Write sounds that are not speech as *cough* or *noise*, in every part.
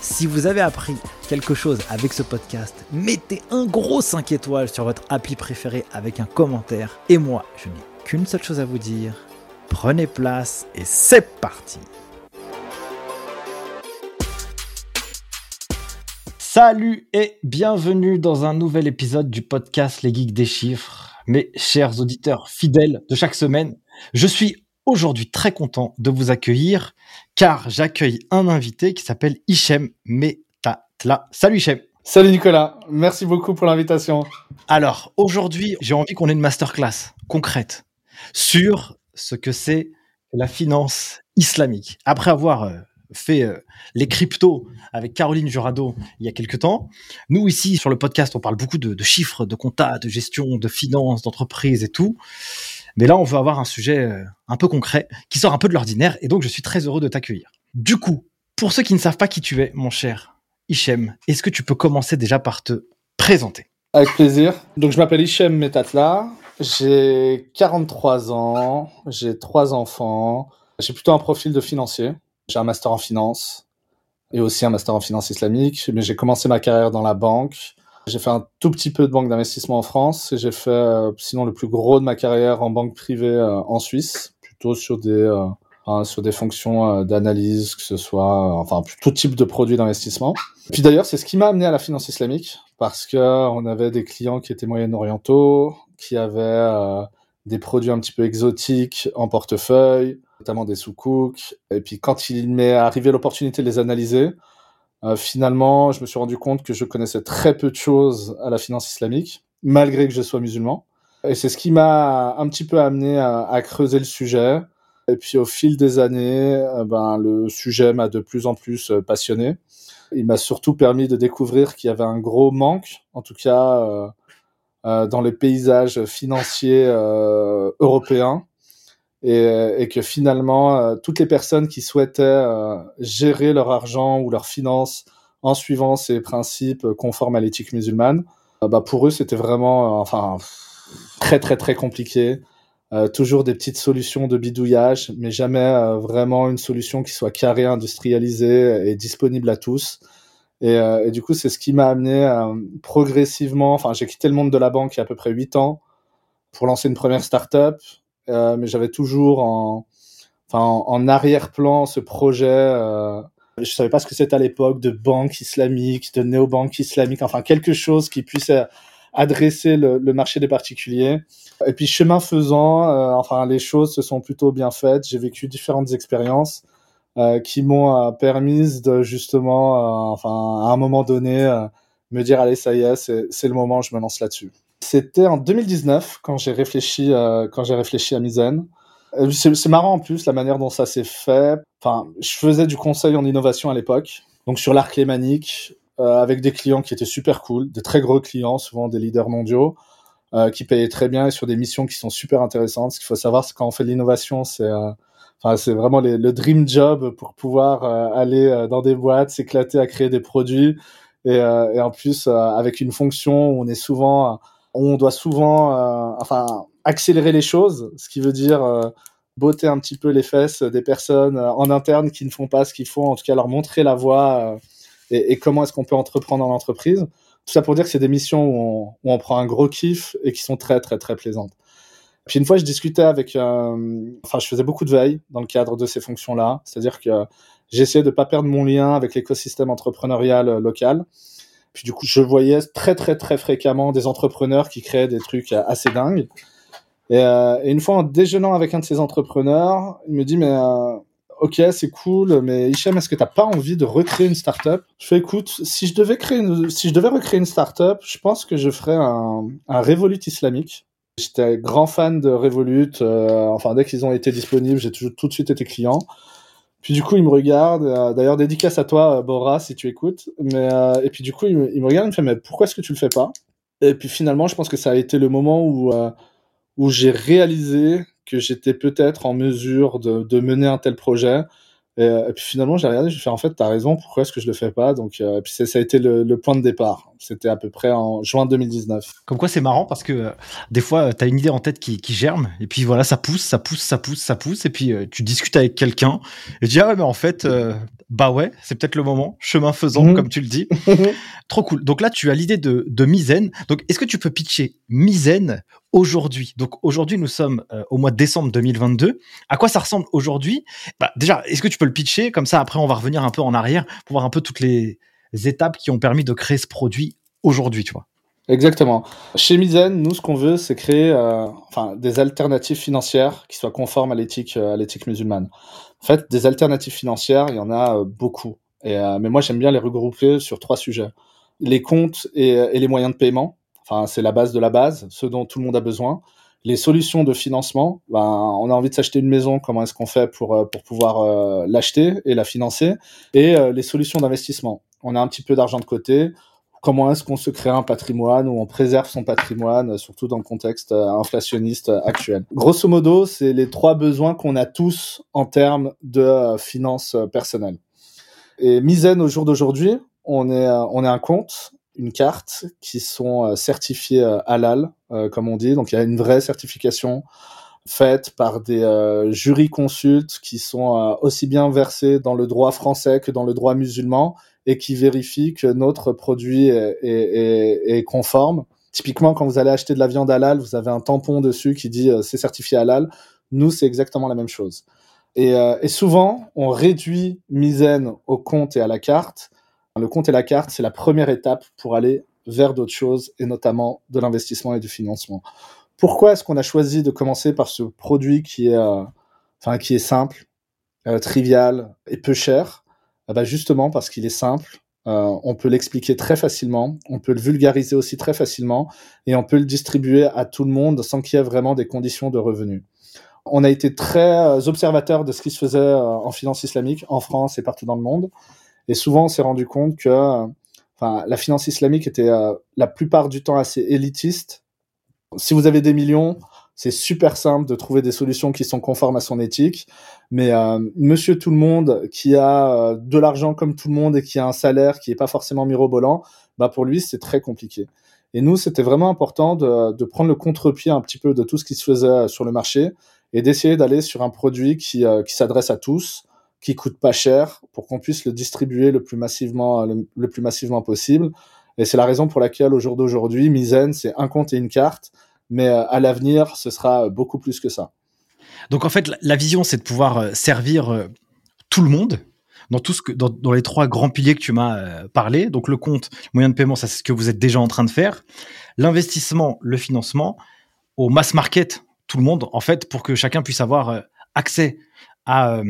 Si vous avez appris quelque chose avec ce podcast, mettez un gros 5 étoiles sur votre appli préféré avec un commentaire. Et moi, je n'ai qu'une seule chose à vous dire. Prenez place et c'est parti Salut et bienvenue dans un nouvel épisode du podcast Les Geeks des Chiffres. Mes chers auditeurs fidèles de chaque semaine, je suis aujourd'hui très content de vous accueillir car j'accueille un invité qui s'appelle Hichem Metatla. Salut Hichem. Salut Nicolas, merci beaucoup pour l'invitation. Alors aujourd'hui, j'ai envie qu'on ait une masterclass concrète sur ce que c'est la finance islamique. Après avoir euh, fait euh, les cryptos avec Caroline Jurado il y a quelques temps. Nous ici sur le podcast, on parle beaucoup de, de chiffres, de compta, de gestion, de finance, d'entreprise et tout. Mais là, on veut avoir un sujet euh, un peu concret, qui sort un peu de l'ordinaire, et donc je suis très heureux de t'accueillir. Du coup, pour ceux qui ne savent pas qui tu es, mon cher Hichem, est-ce que tu peux commencer déjà par te présenter? Avec plaisir. Donc je m'appelle Hichem Metatla, j'ai 43 ans, j'ai trois enfants, j'ai plutôt un profil de financier, j'ai un master en finance et aussi un master en finance islamique, mais j'ai commencé ma carrière dans la banque. J'ai fait un tout petit peu de banque d'investissement en France et j'ai fait euh, sinon le plus gros de ma carrière en banque privée euh, en Suisse, plutôt sur des euh, hein, sur des fonctions d'analyse, que ce soit enfin tout type de produits d'investissement. Puis d'ailleurs, c'est ce qui m'a amené à la finance islamique parce que on avait des clients qui étaient moyen-orientaux, qui avaient des produits un petit peu exotiques en portefeuille, notamment des sous-cooks. Et puis quand il m'est arrivé l'opportunité de les analyser, euh, finalement, je me suis rendu compte que je connaissais très peu de choses à la finance islamique, malgré que je sois musulman. Et c'est ce qui m'a un petit peu amené à, creuser le sujet. Et puis au fil des années, euh, ben, le sujet m'a de plus en plus euh, passionné. Il m'a surtout permis de découvrir qu'il y avait un gros manque, en tout cas euh, euh, dans les paysages financiers européens, et, et, que finalement euh, toutes les personnes qui souhaitaient euh, gérer leur argent ou leurs finances en suivant ces principes conformes à l'éthique musulmane, euh, bah pour eux c'était vraiment enfin très très très compliqué. toujours des petites solutions de bidouillage, mais jamais vraiment une solution qui soit carrée, industrialisée et disponible à tous. Et, et du coup, c'est ce qui m'a amené progressivement. Enfin, j'ai quitté le monde de la banque il y a à peu près huit ans pour lancer une première start-up euh, mais j'avais toujours en, enfin, en, arrière-plan ce projet. Euh, je savais pas ce que c'était à l'époque de banque islamique, de néobanque islamique, enfin quelque chose qui puisse adresser le, marché des particuliers. Et puis chemin faisant, euh, enfin les choses se sont plutôt bien faites. J'ai vécu différentes expériences euh, qui m'ont euh, permis de justement, euh, enfin à un moment donné, me dire allez ça y est, c'est le moment, je me lance là-dessus. C'était en 2019 quand j'ai réfléchi euh, quand j'ai réfléchi à Mizen. Euh, c'est marrant en plus la manière dont ça s'est fait. Enfin, je faisais du conseil en innovation à l'époque, donc sur l'arc lémanique, euh, avec des clients qui étaient super cool, des très gros clients, souvent des leaders mondiaux, qui payaient très bien et sur des missions qui sont super intéressantes. Ce qu'il faut savoir, c'est quand on fait de l'innovation, c'est vraiment le dream job pour pouvoir aller dans des boîtes, s'éclater à créer des produits et, et en plus avec une fonction où on est souvent on doit souvent euh, enfin accélérer les choses, ce qui veut dire euh, botter un petit peu les fesses des personnes euh, en interne qui ne font pas ce qu'il faut, en tout cas leur montrer la voie et, et, comment est-ce qu'on peut entreprendre en entreprise. Tout ça pour dire que c'est des missions où on, où on, prend un gros kiff et qui sont très très très plaisantes. Puis une fois, je discutais avec, euh, enfin, je faisais beaucoup de veille dans le cadre de ces fonctions-là, c'est-à-dire que j'essayais de pas perdre mon lien avec l'écosystème entrepreneurial local. Puis du coup, je voyais très très très fréquemment des entrepreneurs qui créaient des trucs assez dingues. Et, euh, et une fois en déjeunant avec un de ces entrepreneurs, il me dit mais euh, ok, c'est cool, mais Hichem, est-ce que t'as pas envie de recréer une startup? Je fais, écoute, si je devais créer, une, si je devais recréer une startup, je pense que je ferais un, Revolut islamique. J'étais grand fan de Revolut. Euh, enfin, dès qu'ils ont été disponibles, j'ai tout de suite été client. Puis du coup, il me regarde. Euh, d'ailleurs, dédicace à toi, Bora, si tu écoutes. Mais euh, et puis du coup, il me, il me, regarde, il me fait, mais pourquoi est-ce que tu le fais pas? Et puis finalement, je pense que ça a été le moment où où j'ai réalisé que j'étais peut-être en mesure de, de, mener un tel projet. Et, et puis finalement, j'ai regardé, j'ai fait en fait, t'as raison, pourquoi est-ce que je le fais pas? Donc, euh, et puis ça a été le, le, point de départ. C'était à peu près en juin 2019. Comme quoi, c'est marrant parce que euh, des fois, t'as une idée en tête qui, qui, germe, et puis voilà, ça pousse, ça pousse, ça pousse, ça pousse, et puis euh, tu discutes avec quelqu'un, et tu dis ah ouais, mais en fait, euh, bah ouais, c'est peut-être le moment, chemin faisant, mmh. comme tu le dis. *laughs* Trop cool. Donc là, tu as l'idée de, de Mizen. Donc, est-ce que tu peux pitcher Mizen aujourd'hui Donc aujourd'hui, nous sommes euh, au mois de décembre 2022. À quoi ça ressemble aujourd'hui? Bah, Déjà, est-ce que tu peux le pitcher? Comme ça, après, on va revenir un peu en arrière pour voir un peu toutes les étapes qui ont permis de créer ce produit aujourd'hui, tu vois. Exactement. Chez Mizen, nous, ce qu'on veut, c'est créer euh, enfin, des alternatives financières qui soient conformes à l'éthique, euh, à l'éthique musulmane. En fait, des alternatives financières, il y en a beaucoup. Et, mais moi, j'aime bien les regrouper sur trois sujets. Les comptes et les moyens de paiement. Enfin, c'est la base de la base, ce dont tout le monde a besoin. Les solutions de financement, ben, on a envie de s'acheter une maison, comment est-ce qu'on fait pour, euh, pour pouvoir euh, l'acheter et la financer? Et euh, les solutions d'investissement. On a un petit peu d'argent de côté, comment est-ce qu'on se crée un patrimoine ou on préserve son patrimoine, surtout dans le contexte inflationniste actuel? Grosso modo, c'est les trois besoins qu'on a tous en termes de finances personnelles. Et Mizen, au jour d'aujourd'hui, on est, on est un compte une carte qui sont euh, certifiées euh, halal, euh, comme on dit. Donc il y a une vraie certification faite par des jurys consultes qui sont aussi bien versés dans le droit français que dans le droit musulman et qui vérifient que notre produit est, conforme. Typiquement, quand vous allez acheter de la viande halal, vous avez un tampon dessus qui dit c'est certifié halal. Nous, c'est exactement la même chose. Et, souvent, on réduit Mizen au compte et à la carte le compte et la carte, c'est la première étape pour aller vers d'autres choses, et notamment de l'investissement et du financement. Pourquoi est-ce qu'on a choisi de commencer par ce produit qui est, euh, qui est simple, euh, trivial et peu cher? Eh Justement parce qu'il est simple, euh, on peut l'expliquer très facilement, on peut le vulgariser aussi très facilement, et on peut le distribuer à tout le monde sans qu'il y ait vraiment des conditions de revenus. On a été très observateurs de ce qui se faisait en finance islamique en France et partout dans le monde. Et souvent, on s'est rendu compte que enfin, la finance islamique était euh, la plupart du temps assez élitiste. Si vous avez des millions, c'est super simple de trouver des solutions qui sont conformes à son éthique. Mais euh, monsieur tout le monde qui a euh, de l'argent comme tout le monde et qui a un salaire qui est pas forcément mirobolant, bah pour lui, c'est très compliqué. Et nous, c'était vraiment important de, prendre le contre-pied un petit peu de tout ce qui se faisait sur le marché et d'essayer d'aller sur un produit qui s'adresse à tous, qui coûte pas cher pour qu'on puisse le distribuer le plus massivement, le, plus massivement possible. Et c'est la raison pour laquelle au jour d'aujourd'hui, Mizen, c'est un compte et une carte, mais euh, à l'avenir, ce sera beaucoup plus que ça. Donc en fait, la vision, c'est de pouvoir euh, servir euh, tout le monde dans tout ce que dans, dans les trois grands piliers que tu m'as parlé. Donc le compte, moyen de paiement, ça c'est ce que vous êtes déjà en train de faire. L'investissement, le financement, au mass market, tout le monde, en fait, pour que chacun puisse avoir accès à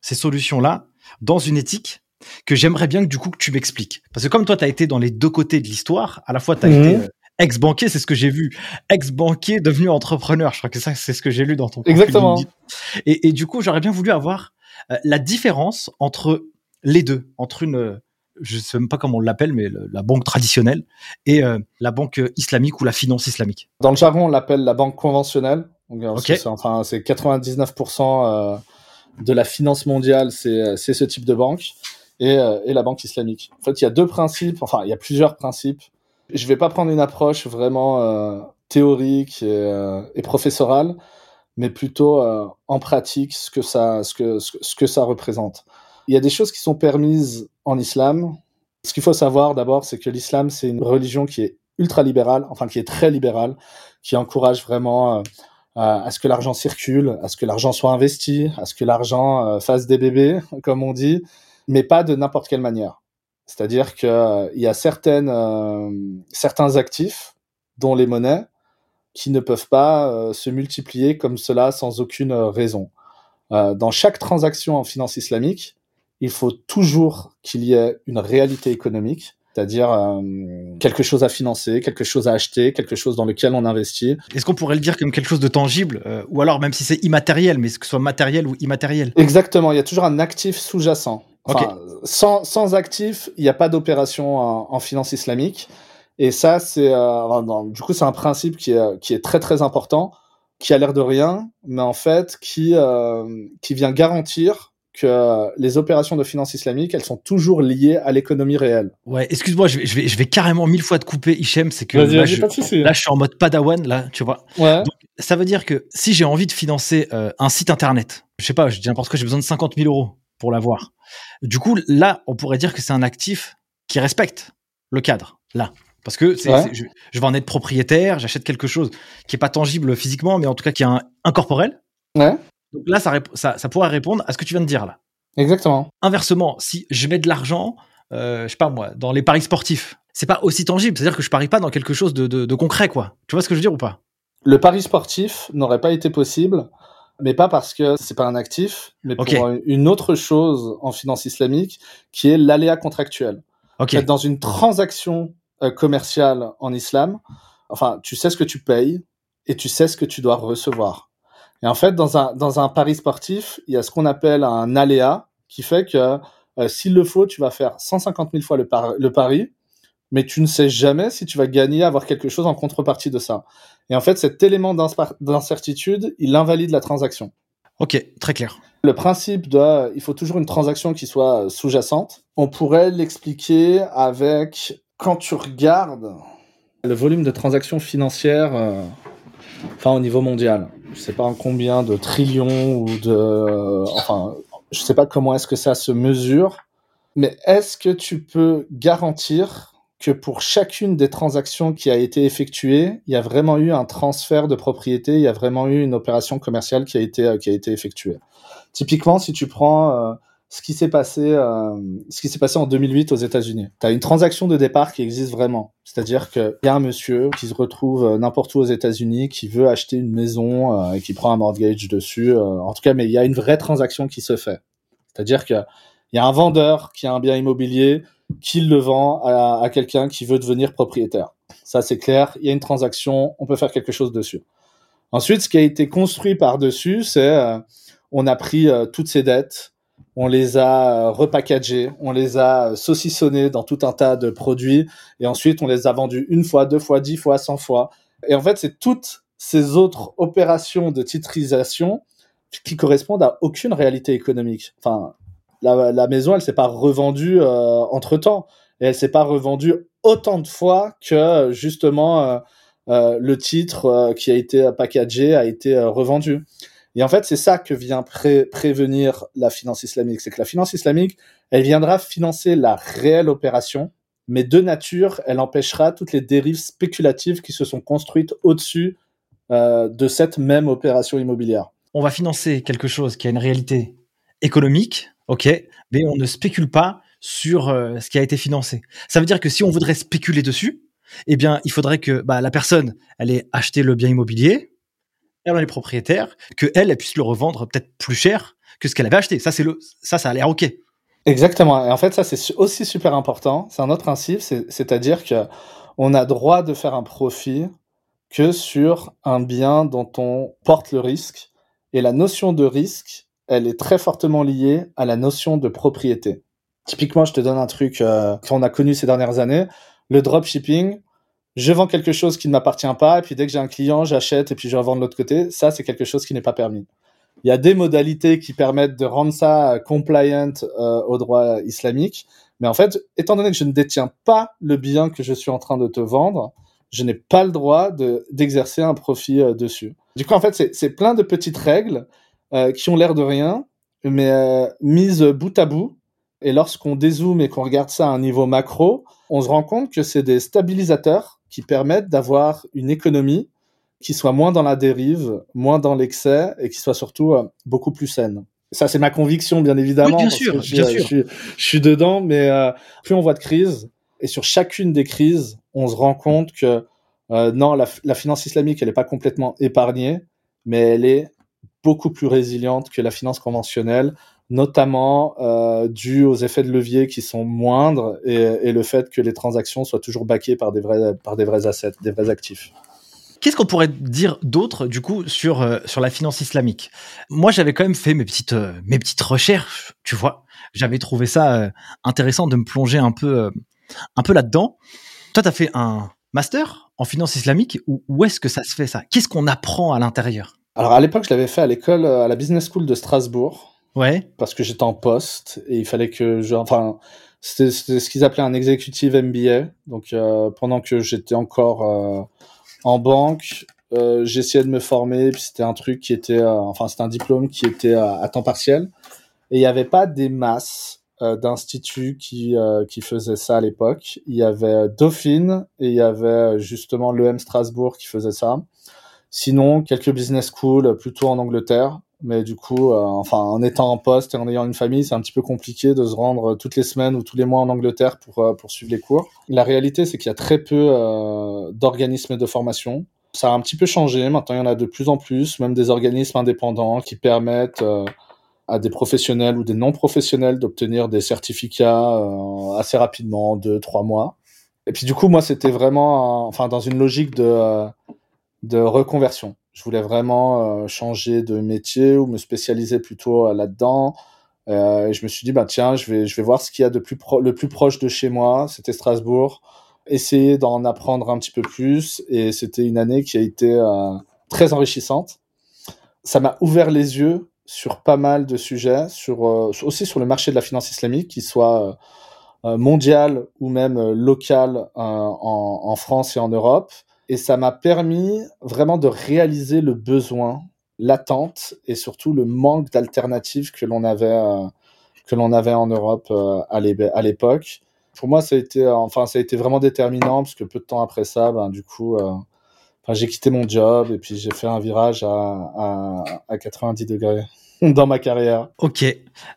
ces solutions-là dans une éthique que j'aimerais bien que du coup que tu m'expliques. Parce que comme toi, tu as été dans les deux côtés de l'histoire, à la fois tu as mmh. été euh, ex-banquier, c'est ce que j'ai vu, ex-banquier devenu entrepreneur, je crois que ça, c'est ce que j'ai lu dans ton Exactement. Et, et, du coup, j'aurais bien voulu avoir euh, la différence entre les deux, entre une, euh, je sais même pas comment on l'appelle, mais le, la banque traditionnelle et euh, la banque islamique ou la finance islamique. Dans le jargon, on l'appelle la banque conventionnelle. Donc, okay. c'est, enfin, c'est 99% euh, de la finance mondiale, c'est ce type de banque, et, euh, et, la banque islamique. En fait, il y a deux principes, enfin, il y a plusieurs principes. Je vais pas prendre une approche vraiment euh, théorique et, euh, professorale, mais plutôt euh, en pratique ce que ça, ce que, ce que ça représente. Il y a des choses qui sont permises en islam. Ce qu'il faut savoir d'abord, c'est que l'islam, c'est une religion qui est ultra libérale, enfin qui est très libérale, qui encourage vraiment à ce que l'argent circule, à ce que l'argent soit investi, à ce que l'argent euh, fasse des bébés, *laughs* comme on dit, mais pas de n'importe quelle manière. C'est-à-dire qu'il euh, y a certaines, euh, certains actifs, dont les monnaies, qui ne peuvent pas se multiplier comme cela sans aucune raison. euh, dans chaque transaction en finance islamique, il faut toujours qu'il y ait une réalité économique, c'est-à-dire euh, quelque chose à financer, quelque chose à acheter, quelque chose dans lequel on investit. Est-ce qu'on pourrait le dire comme quelque chose de tangible, euh, ou alors même si c'est immatériel, mais que ce soit matériel ou immatériel? Exactement, il y a toujours un actif sous-jacent. Enfin, sans, sans, actif, il n'y a pas d'opération en, en, finance islamique. Et ça, c'est euh, du coup, c'est un principe qui est, qui est très très important, qui a l'air de rien, mais en fait, qui qui vient garantir que les opérations de finance islamique, elles sont toujours liées à l'économie réelle. Ouais, excuse-moi, je vais, je vais, je vais carrément mille fois te couper, Hichem, c'est que là je, là, je suis en mode padawan, là, tu vois. Ouais. Donc, ça veut dire que si j'ai envie de financer euh, un site internet, je sais pas, je dis n'importe quoi, j'ai besoin de 50 000 euros pour l'avoir. Du coup, là, on pourrait dire que c'est un actif qui respecte le cadre, là. Parce que Ouais. je, je vais en être propriétaire, j'achète quelque chose qui est pas tangible physiquement, mais en tout cas qui est un, incorporel. Ouais, Donc là, ça, rép- ça, ça pourrait répondre à ce que tu viens de dire là. exactement. Inversement, si je mets de l'argent, euh, je sais pas moi, dans les paris sportifs, c'est pas aussi tangible. C'est-à-dire que je parie pas dans quelque chose de, de, de concret, quoi. Tu vois ce que je veux dire ou pas? Le pari sportif n'aurait pas été possible, mais pas parce que c'est pas un actif, mais pour Ok. une autre chose en finance islamique, qui est l'aléa contractuel. Dans une transaction euh, commerciale en islam, enfin, tu sais ce que tu payes et tu sais ce que tu dois recevoir. Et en fait, dans un, dans un pari sportif, il y a ce qu'on appelle un aléa qui fait que euh, s'il le faut, tu vas faire 150 000 fois le, par- le pari, mais tu ne sais jamais si tu vas gagner, avoir quelque chose en contrepartie de ça. Et en fait, cet élément d'incertitude, il invalide la transaction. Ok, très clair. Le principe de, il faut toujours une transaction qui soit sous-jacente. On pourrait l'expliquer avec, quand tu regardes le volume de transactions financières, euh, enfin au niveau mondial, je sais pas en combien de trillions ou de, enfin, je sais pas comment est-ce que ça se mesure, mais est-ce que tu peux garantir que pour chacune des transactions qui a été effectuée, il y a vraiment eu un transfert de propriété, il y a vraiment eu une opération commerciale qui a été, euh, qui a été effectuée? Typiquement, si tu prends euh, ce qui s'est passé, euh, ce qui s'est passé en 2008 aux États-Unis, tu as une transaction de départ qui existe vraiment. C'est-à-dire qu'il y a un monsieur qui se retrouve euh, n'importe où aux États-Unis, qui veut acheter une maison euh, et qui prend un mortgage dessus. euh, en tout cas, mais il y a une vraie transaction qui se fait. C'est-à-dire que il y a un vendeur qui a un bien immobilier, qui le vend à, quelqu'un qui veut devenir propriétaire. Ça, c'est clair. Il y a une transaction, on peut faire quelque chose dessus. Ensuite, ce qui a été construit par-dessus, c'est euh, on a pris toutes ces dettes, on les a euh, repackagées, on les a euh, saucissonnées dans tout un tas de produits, et ensuite on les a vendus une fois, deux fois, dix fois, cent fois. Et en fait, c'est toutes ces autres opérations de titrisation qui correspondent à aucune réalité économique. Enfin, la, maison, elle s'est pas revendue euh, entre temps, et elle s'est pas revendue autant de fois que justement le titre qui a été packagé a été revendu. Et en fait, c'est ça que vient pré- prévenir la finance islamique. C'est que la finance islamique, elle viendra financer la réelle opération, mais de nature, elle empêchera toutes les dérives spéculatives qui se sont construites au-dessus euh, de cette même opération immobilière. On va financer quelque chose qui a une réalité économique, ok, mais on ne spécule pas sur euh, ce qui a été financé. Ça veut dire que si on voudrait spéculer dessus, eh bien, il faudrait que bah, la personne, elle ait acheté le bien immobilier, elle en est propriétaire, que elle, puisse le revendre peut-être plus cher que ce qu'elle avait acheté. Ça, c'est le, ça, ça a l'air ok. Exactement. Et en fait, ça, c'est aussi super important. C'est un autre principe, c'est- c'est-à-dire que on a droit de faire un profit que sur un bien dont on porte le risque. Et la notion de risque, elle est très fortement liée à la notion de propriété. Typiquement, je te donne un truc euh, qu'on a connu ces dernières années, le dropshipping. Je vends quelque chose qui ne m'appartient pas, et puis dès que j'ai un client, j'achète et puis je revends de l'autre côté. Ça, c'est quelque chose qui n'est pas permis. Il y a des modalités qui permettent de rendre ça euh, compliant euh, au droit islamique. Mais en fait, étant donné que je ne détiens pas le bien que je suis en train de te vendre, je n'ai pas le droit de- d'exercer un profit euh, dessus. Du coup, en fait, c'est- plein de petites règles euh, qui ont l'air de rien, mais mises bout à bout. Et lorsqu'on dézoome et qu'on regarde ça à un niveau macro, on se rend compte que c'est des stabilisateurs qui permettent d'avoir une économie qui soit moins dans la dérive, moins dans l'excès et qui soit surtout euh, beaucoup plus saine. Ça, c'est ma conviction, bien évidemment. Oui, bien parce sûr, que je, bien euh, sûr. Je, suis- je suis dedans, mais euh, plus on voit de crises, et sur chacune des crises, on se rend compte que euh, non, la, la finance islamique, elle n'est pas complètement épargnée, mais elle est beaucoup plus résiliente que la finance conventionnelle, notamment euh, dû aux effets de levier qui sont moindres et, et, le fait que les transactions soient toujours backées par des vrais, par des vrais assets, des vrais actifs. Qu'est-ce qu'on pourrait dire d'autre du coup sur euh, sur la finance islamique? Moi, j'avais quand même fait mes petites euh, mes petites recherches, tu vois. J'avais trouvé ça intéressant de me plonger un peu un peu là-dedans. Toi, tu as fait un master en finance islamique ou où est-ce que ça se fait ça? Qu'est-ce qu'on apprend à l'intérieur? Alors à l'époque, je l'avais fait à l'école à la Business School de Strasbourg. Parce que j'étais en poste et il fallait que je enfin c'était ce qu'ils appelaient un executive MBA. Donc pendant que j'étais encore en banque, euh, j'essayais de me former, puis c'était un truc qui était, euh, enfin c'était un diplôme qui était à temps partiel, et il n'y avait pas des masses euh, d'instituts qui euh, qui faisaient ça à l'époque. Il y avait Dauphine et il y avait justement l'EM Strasbourg qui faisait ça. Sinon, quelques business schools plutôt en Angleterre, mais du coup, euh, enfin, en étant en poste et en ayant une famille, c'est un petit peu compliqué de se rendre toutes les semaines ou tous les mois en Angleterre pour, euh, pour suivre les cours. La réalité, c'est qu'il y a très peu euh, d'organismes de formation. Ça a un petit peu changé. Maintenant, il y en a de plus en plus, même des organismes indépendants qui permettent à des professionnels ou des non-professionnels d'obtenir des certificats assez rapidement, deux, trois mois. Et puis du coup, moi, c'était vraiment, enfin, dans une logique de, de reconversion. Je voulais vraiment euh, changer de métier ou me spécialiser plutôt euh, là-dedans. Euh, et je me suis dit, bah tiens, je vais, voir ce qu'il y a de plus le plus proche de chez moi. C'était Strasbourg. Essayer d'en apprendre un petit peu plus. Et c'était une année qui a été très enrichissante. Ça m'a ouvert les yeux sur pas mal de sujets, sur, aussi sur le marché de la finance islamique, qu'il soit mondial ou même local en France et en Europe et ça m'a permis vraiment de réaliser le besoin, l'attente et surtout le manque d'alternatives que l'on avait, euh, avait en Europe euh, à l'époque. Pour moi, ça a été, euh, enfin, ça a été vraiment déterminant parce que peu de temps après ça, ben, du coup, enfin, j'ai quitté mon job et puis j'ai fait un virage à, à, à 90 degrés *laughs* dans ma carrière. Ok.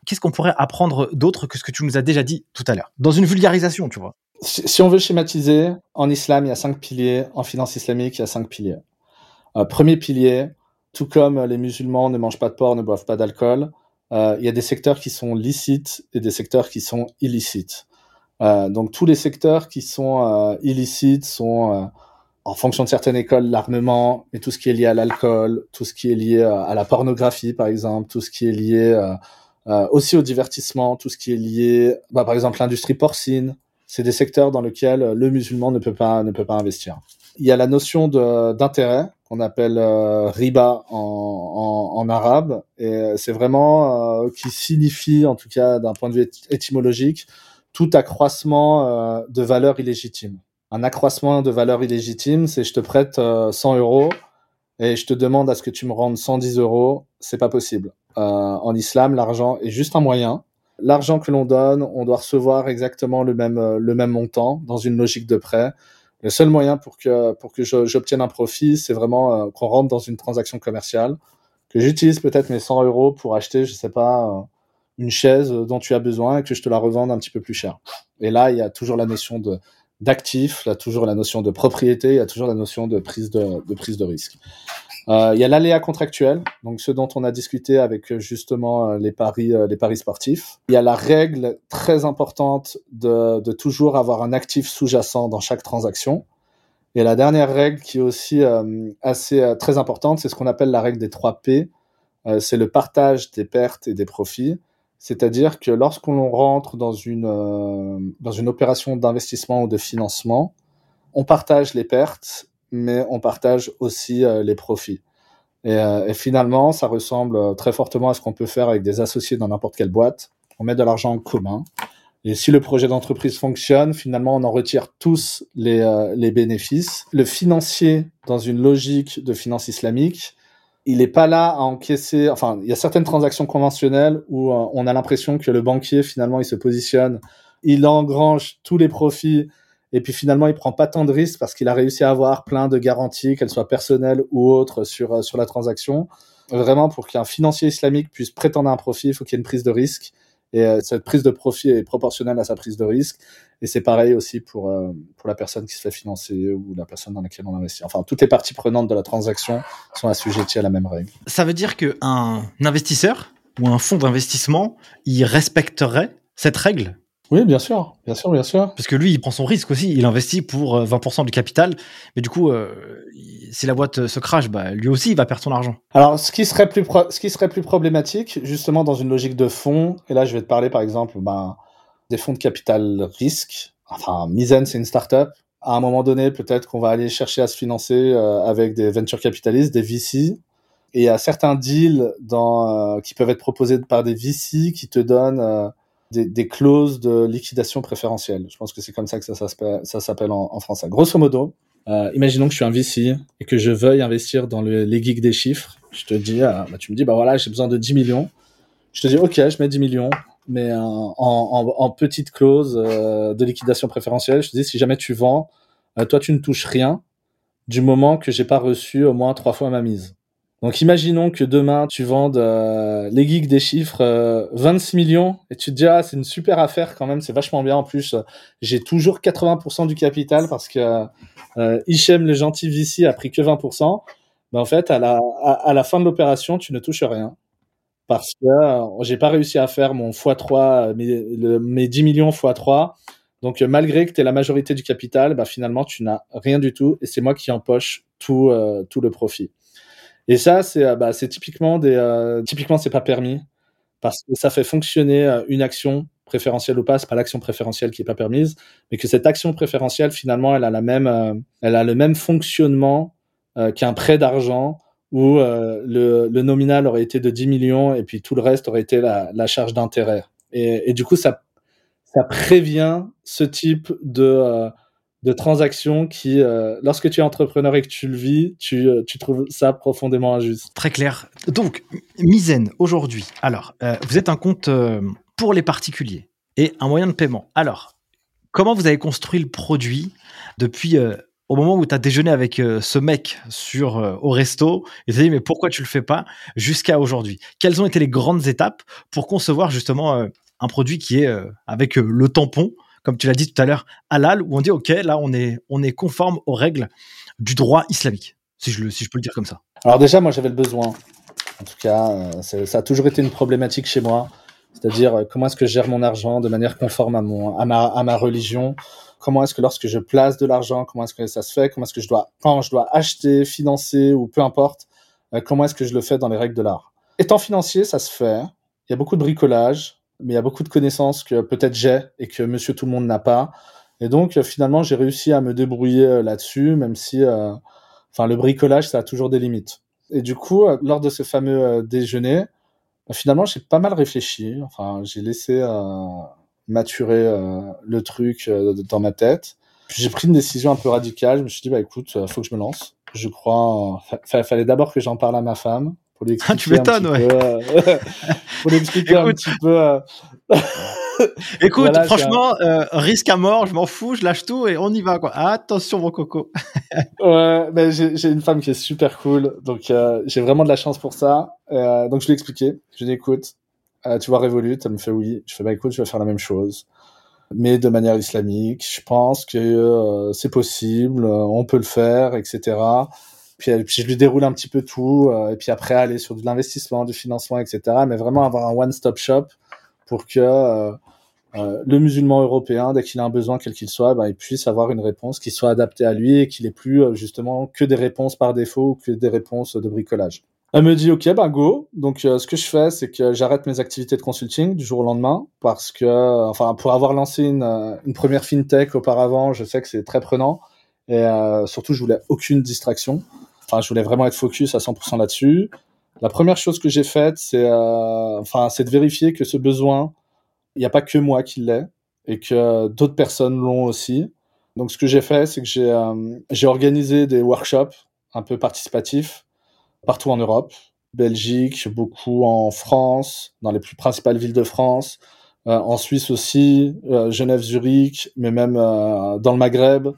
Qu'est-ce qu'on pourrait apprendre d'autre que ce que tu nous as déjà dit tout à l'heure? Dans une vulgarisation, tu vois si on veut schématiser, en islam, il y a cinq piliers. En finance islamique, il y a cinq piliers. Euh, premier pilier, tout comme les musulmans ne mangent pas de porc, ne boivent pas d'alcool, euh, il y a des secteurs qui sont licites et des secteurs qui sont illicites. Euh, donc tous les secteurs qui sont euh, illicites sont, euh, en fonction de certaines écoles, l'armement, et tout ce qui est lié à l'alcool, tout ce qui est lié à la pornographie, par exemple, tout ce qui est lié aussi au divertissement, tout ce qui est lié, bah, par exemple, l'industrie porcine, c'est des secteurs dans lesquels le musulman ne peut pas ne peut pas investir. Il y a la notion d'intérêt qu'on appelle euh, riba en, en, en, arabe et c'est vraiment euh, qui signifie en tout cas d'un point de vue étymologique tout accroissement euh, de valeur illégitime. Un accroissement de valeur illégitime, c'est je te prête 100 euros et je te demande à ce que tu me rendes 110 euros, c'est pas possible. en islam, l'argent est juste un moyen l'argent que l'on donne, on doit recevoir exactement le même, euh, le même montant dans une logique de prêt. Le seul moyen pour que, pour que j'obtienne un profit, c'est vraiment euh, qu'on rentre dans une transaction commerciale, que j'utilise peut-être mes 100 euros pour acheter, je sais pas, euh, une chaise dont tu as besoin et que je te la revende un petit peu plus cher. Et là, il y a toujours la notion de d'actif, il y a toujours la notion de propriété, il y a toujours la notion de prise de prise de risque. Euh, il y a l'aléa contractuel, donc ce dont on a discuté avec euh, justement euh, les paris, les paris sportifs. Il y a la règle très importante de, de toujours avoir un actif sous-jacent dans chaque transaction. Et la dernière règle qui est aussi assez très importante, c'est ce qu'on appelle la règle des 3 P. c'est le partage des pertes et des profits. C'est-à-dire que lorsqu'on rentre dans une, dans une opération d'investissement ou de financement, on partage les pertes mais on partage aussi euh, les profits. Et, euh, et, finalement, ça ressemble euh, très fortement à ce qu'on peut faire avec des associés dans n'importe quelle boîte. On met de l'argent en commun. Et si le projet d'entreprise fonctionne, finalement, on en retire tous les, les bénéfices. Le financier, dans une logique de finance islamique, il n'est pas là à encaisser. Enfin, il y a certaines transactions conventionnelles où on a l'impression que le banquier, finalement, il se positionne, il engrange tous les profits et puis finalement, il prend pas tant de risques parce qu'il a réussi à avoir plein de garanties, qu'elles soient personnelles ou autres, sur, euh, sur la transaction. Vraiment, pour qu'un financier islamique puisse prétendre un profit, il faut qu'il y ait une prise de risque. Et euh, cette prise de profit est proportionnelle à sa prise de risque. Et c'est pareil aussi pour, euh, pour la personne qui se fait financer ou la personne dans laquelle on investit. Enfin, toutes les parties prenantes de la transaction sont assujetties à la même règle. Ça veut dire qu'un investisseur ou un fonds d'investissement, il respecterait cette règle? Oui, bien sûr, bien sûr, bien sûr. Parce que lui, il prend son risque aussi. Il investit pour 20% du capital, mais du coup, si la boîte se crache, bah, lui aussi, il va perdre son argent. Alors, ce qui serait plus, ce qui serait plus problématique, justement, dans une logique de fonds, et là, je vais te parler, par exemple, ben, des fonds de capital risque. Enfin, Misen, c'est une startup. À un moment donné, peut-être qu'on va aller chercher à se financer euh, avec des venture capitalistes, des VC. Et il y a certains deals dans, euh, qui peuvent être proposés par des VC qui te donnent euh, des, des, clauses de liquidation préférentielle. Je pense que c'est comme ça que ça, ça s'appelle en, en français. Grosso modo, euh, imaginons que je suis un VC et que je veuille investir dans le, les geeks des chiffres. Je te dis, euh, bah, tu me dis, bah voilà, j'ai besoin de 10 millions. Je te dis, ok, je mets 10 millions, mais en, en, en petite clause euh, de liquidation préférentielle. Je te dis, si jamais tu vends, euh, toi, tu ne touches rien du moment que j'ai pas reçu au moins trois fois ma mise. Donc imaginons que demain tu vendes euh, les geeks des chiffres 26 millions et tu te dis ah c'est une super affaire quand même c'est vachement bien en plus j'ai toujours 80% du capital parce que euh, Hichem, le gentil VC, a pris que 20%. Ben, en fait, à la, à, la fin de l'opération, tu ne touches rien. Parce que euh, j'ai pas réussi à faire mon x3, mes, mes 10 millions x3. Donc, malgré que tu la majorité du capital, ben, finalement, tu n'as rien du tout. Et c'est moi qui empoche tout, euh, tout le profit. Et ça, c'est euh, bah, typiquement des. Euh, typiquement, c'est pas permis. Parce que ça fait fonctionner une action préférentielle ou pas, c'est pas l'action préférentielle qui est pas permise, mais que cette action préférentielle finalement elle a la même, euh, elle a le même fonctionnement euh, qu'un prêt d'argent où euh, le, nominal aurait été de 10 millions et puis tout le reste aurait été la, charge d'intérêt. Et, du coup ça prévient ce type de de transaction qui, lorsque tu es entrepreneur et que tu le vis, tu, tu trouves ça profondément injuste. Très clair. Donc, Misen, aujourd'hui, alors, vous êtes un compte pour les particuliers et un moyen de paiement. Alors, comment vous avez construit le produit depuis euh, au moment où tu as déjeuné avec euh, ce mec sur euh, au resto et tu dit mais pourquoi tu le fais pas jusqu'à aujourd'hui? Quelles ont été les grandes étapes pour concevoir justement un produit qui est avec le tampon comme tu l'as dit tout à l'heure halal où on dit OK là on est on est conforme aux règles du droit islamique si je le si je peux le dire comme ça. Alors déjà moi j'avais le besoin. En tout cas ça a toujours été une problématique chez moi. C'est-à-dire euh, comment est-ce que je gère mon argent de manière conforme à mon à ma à ma religion? Comment est-ce que lorsque je place de l'argent comment est-ce que ça se fait? Comment est-ce que je dois quand je dois acheter financer ou peu importe euh, comment est-ce que je le fais dans les règles de l'art? Étant financier ça se fait. Il y a beaucoup de bricolage mais il y a beaucoup de connaissances que peut-être j'ai et que monsieur tout le monde n'a pas et donc euh, finalement j'ai réussi à me débrouiller là-dessus même si enfin le bricolage ça a toujours des limites et du coup lors de ce fameux déjeuner bah, finalement, j'ai pas mal réfléchi. Enfin, j'ai laissé euh, maturer euh, le truc euh, dans ma tête. J'ai pris une décision un peu radicale. Je me suis dit, bah écoute, faut que je me lance. Je crois. Fa fallait d'abord que j'en parle à ma femme pour lui expliquer. *laughs* Ah, tu m'étonnes, ouais. Peu, *laughs* pour lui expliquer un petit peu. *laughs* Écoute, franchement, euh, risque à mort, je m'en fous, je lâche tout et on y va quoi. Attention mon coco. ouais, mais j'ai une femme qui est super cool, donc euh, j'ai vraiment de la chance pour ça. Euh, donc je lui ai expliqué, je lui ai dit écoute, euh, tu vois Revolut, elle me fait oui. Je fais bah écoute, je vais faire la même chose, mais de manière islamique. Je pense que euh, c'est possible, on peut le faire, etc. Puis, puis, je lui déroule un petit peu tout, et puis après aller sur de l'investissement, du financement, etc. Mais vraiment avoir un one-stop shop pour que euh, euh, le musulman européen, dès qu'il a un besoin quel qu'il soit, ben, il puisse avoir une réponse qui soit adaptée à lui et qu'il ait plus euh, justement que des réponses par défaut ou que des réponses de bricolage. Elle me dit ok ben go. Donc ce que je fais c'est que j'arrête mes activités de consulting du jour au lendemain parce que enfin pour avoir lancé une, une première fintech auparavant, je sais que c'est très prenant et surtout je voulais aucune distraction. Enfin je voulais vraiment être focus à 100% là-dessus. La première chose que j'ai faite, c'est euh, enfin, de vérifier que ce besoin, il n'y a pas que moi qui l'ai et que d'autres personnes l'ont aussi. Donc, ce que j'ai fait, c'est que j'ai euh, organisé des workshops un peu participatifs partout en Europe, Belgique, beaucoup en France, dans les plus principales villes de France, euh, en Suisse aussi, euh, Genève, Zurich, mais même euh, dans le Maghreb,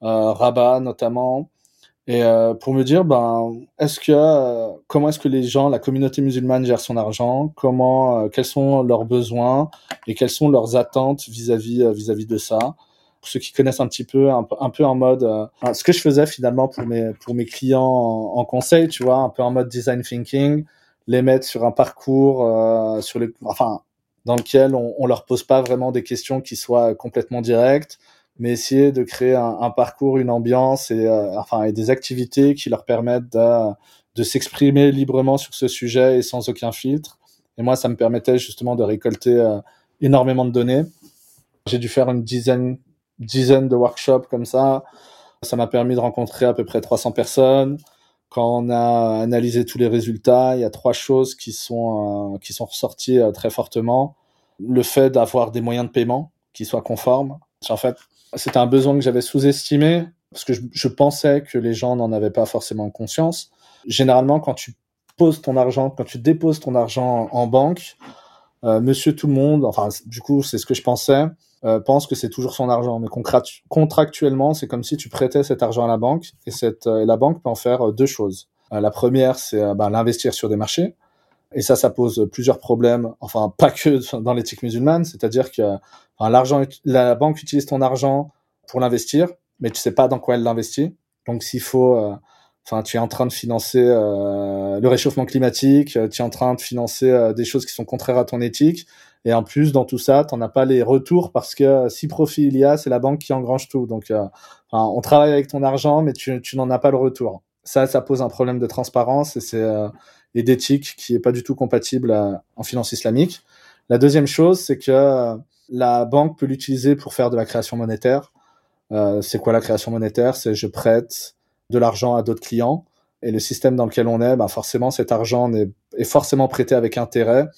Rabat notamment. Et pour me dire ben est-ce que comment est-ce que les gens la communauté musulmane gère son argent? Comment quels sont leurs besoins? Et quelles sont leurs attentes vis-à-vis vis-à-vis de ça? Pour ceux qui connaissent un petit peu un, peu en mode ce que je faisais finalement pour mes pour mes clients en, conseil tu vois un peu en mode design thinking les mettre sur un parcours sur les enfin dans lequel on, on leur pose pas vraiment des questions qui soient complètement directes, mais essayer de créer un, parcours, une ambiance et euh, enfin et des activités qui leur permettent de, de s'exprimer librement sur ce sujet et sans aucun filtre. Et moi, ça me permettait justement de récolter euh, énormément de données. J'ai dû faire une dizaine, dizaine de workshops comme ça. Ça m'a permis de rencontrer à peu près 300 personnes. Quand on a analysé tous les résultats, il y a trois choses qui sont euh, qui sont ressorties euh, très fortement. Le fait d'avoir des moyens de paiement qui soient conformes. En fait, c'était un besoin que j'avais sous-estimé parce que je, pensais que les gens n'en avaient pas forcément conscience. Généralement, quand tu poses ton argent, quand tu déposes ton argent en banque, euh, Monsieur tout le monde, enfin du coup c'est ce que je pensais, euh, pense que c'est toujours son argent. Mais contractuellement, c'est comme si tu prêtais cet argent à la banque et, cette, euh, et la banque peut en faire deux choses. la première, c'est ben, l'investir sur des marchés. Et ça, ça pose plusieurs problèmes. Enfin, pas que dans l'éthique musulmane, c'est-à-dire que enfin, l'argent, la banque utilise ton argent pour l'investir, mais tu sais pas dans quoi elle l'investit. Donc, s'il faut Enfin, tu es en train de financer euh, le réchauffement climatique, euh, tu es en train de financer euh, des choses qui sont contraires à ton éthique. Et en plus, dans tout ça, tu n'en as pas les retours parce que si profit il y a, c'est la banque qui engrange tout. Donc, enfin, on travaille avec ton argent, mais tu, tu n'en as pas le retour. Ça, ça pose un problème de transparence et c'est et d'éthique qui est pas du tout compatible en finance islamique. La deuxième chose, c'est que la banque peut l'utiliser pour faire de la création monétaire. c'est quoi la création monétaire? C'est je prête de l'argent à d'autres clients. Et le système dans lequel on est, bah forcément, cet argent est, forcément prêté avec intérêt.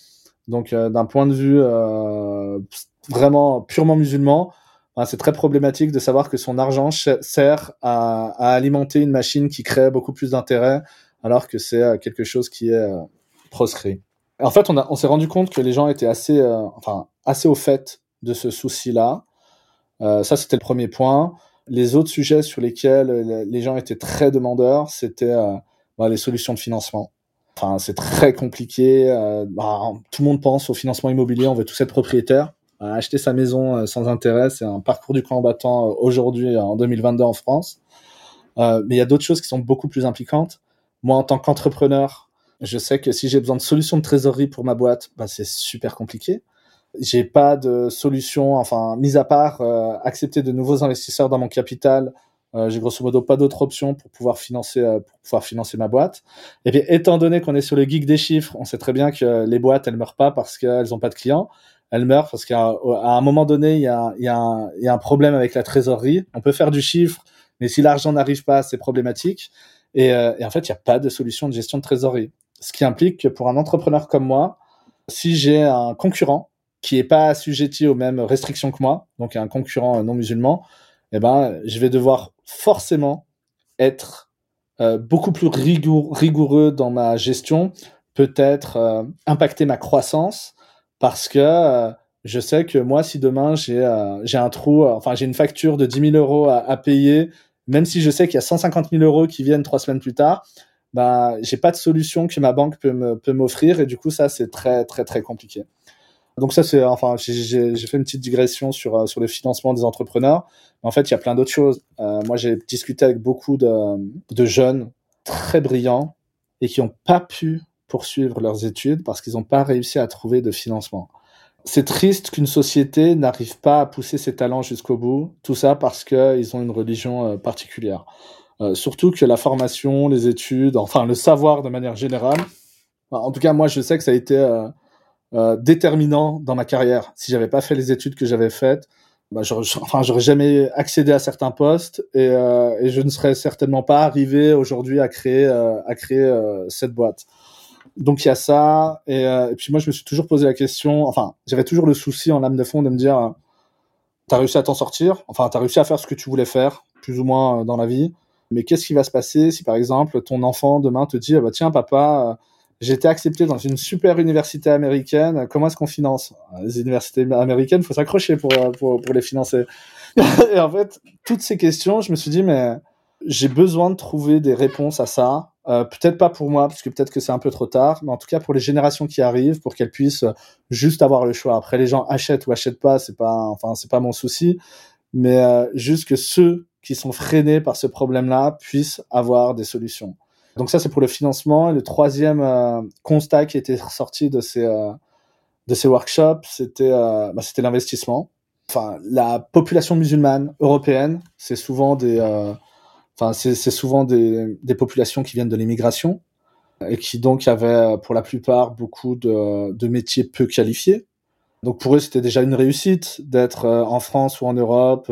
Donc, euh, d'un point de vue euh, vraiment purement musulman, bah, c'est très problématique de savoir que son argent sert à alimenter une machine qui crée beaucoup plus d'intérêt, alors que c'est euh, quelque chose qui est proscrit. en fait, on, s'est rendu compte que les gens étaient assez, enfin, assez au fait de ce souci-là. ça, c'était le premier point. Les autres sujets sur lesquels euh, les gens étaient très demandeurs, c'était euh, bah, les solutions de financement. Enfin, c'est très compliqué. Euh, bah, tout le monde pense au financement immobilier. On veut tous être propriétaire. acheter sa maison sans intérêt, c'est un parcours du combattant aujourd'hui en 2022 en France. mais il y a d'autres choses qui sont beaucoup plus impliquantes. Moi, en tant qu'entrepreneur, je sais que si j'ai besoin de solutions de trésorerie pour ma boîte, bah, c'est super compliqué j'ai pas de solution, enfin, mis à part euh, accepter de nouveaux investisseurs dans mon capital, euh, j'ai grosso modo pas d'autre option pour pouvoir financer euh, pour pouvoir financer ma boîte. Et puis étant donné qu'on est sur le geek des chiffres, on sait très bien que les boîtes elles meurent pas parce qu'elles ont pas de clients, elles meurent parce qu'à un moment donné il y a, y, a un, y a un problème avec la trésorerie. On peut faire du chiffre, mais si l'argent n'arrive pas, c'est problématique. Et, et, en fait, il n'y a pas de solution de gestion de trésorerie. Ce qui implique que pour un entrepreneur comme moi, si j'ai un concurrent qui est pas assujetti aux mêmes restrictions que moi, donc un concurrent non musulman, eh ben, je vais devoir forcément être euh, beaucoup plus rigoureux dans ma gestion, peut-être euh, impacter ma croissance, parce que euh, je sais que moi, si demain j'ai un trou, enfin j'ai une facture de 10 000 euros à payer, même si je sais qu'il y a 150 000 euros qui viennent trois semaines plus tard, bah j'ai pas de solution que ma banque peut me peut m'offrir et du coup ça c'est très très très compliqué. Donc ça, c'est enfin, j'ai fait une petite digression sur euh, sur le financement des entrepreneurs. en fait, il y a plein d'autres choses. Euh, moi, j'ai discuté avec beaucoup de, de jeunes très brillants et qui n'ont pas pu poursuivre leurs études parce qu'ils n'ont pas réussi à trouver de financement. C'est triste qu'une société n'arrive pas à pousser ses talents jusqu'au bout. Tout ça parce qu'ils ont une religion euh, particulière. Euh, surtout que la formation, les études, enfin le savoir de manière générale. en tout cas, moi, je sais que ça a été euh, déterminant dans ma carrière. Si j'avais pas fait les études que j'avais faites, bah, j'aurais, enfin, j'aurais jamais accédé à certains postes et, et je ne serais certainement pas arrivé aujourd'hui à créer, à créer cette boîte. Donc il y a ça et, et, puis moi je me suis toujours posé la question. Enfin, j'avais toujours le souci en âme de fond de me dire, t'as réussi à t'en sortir? Enfin, t'as réussi à faire ce que tu voulais faire, plus ou moins dans la vie. Mais qu'est-ce qui va se passer si par exemple ton enfant demain te dit, ah bah tiens papa j'ai été accepté dans une super université américaine. Comment est-ce qu'on finance? Les universités américaines, faut s'accrocher pour, pour, pour les financer. *laughs* et en fait, toutes ces questions, je me suis dit, mais j'ai besoin de trouver des réponses à ça. Euh, peut-être pas pour moi, parce que peut-être que c'est un peu trop tard, mais en tout cas pour les générations qui arrivent, pour qu'elles puissent juste avoir le choix. Après, les gens achètent ou achètent pas, c'est pas, enfin, c'est pas mon souci, mais euh, juste que ceux qui sont freinés par ce problème-là puissent avoir des solutions. Donc ça, c'est pour le financement. Et le troisième euh, constat qui était ressorti de ces euh, de ces workshops, c'était euh, bah, c'était l'investissement. Enfin, la population musulmane européenne, c'est souvent des enfin c'est souvent des, des populations qui viennent de l'immigration et qui donc avaient pour la plupart beaucoup de, de métiers peu qualifiés. Donc pour eux, c'était déjà une réussite d'être en France ou en Europe,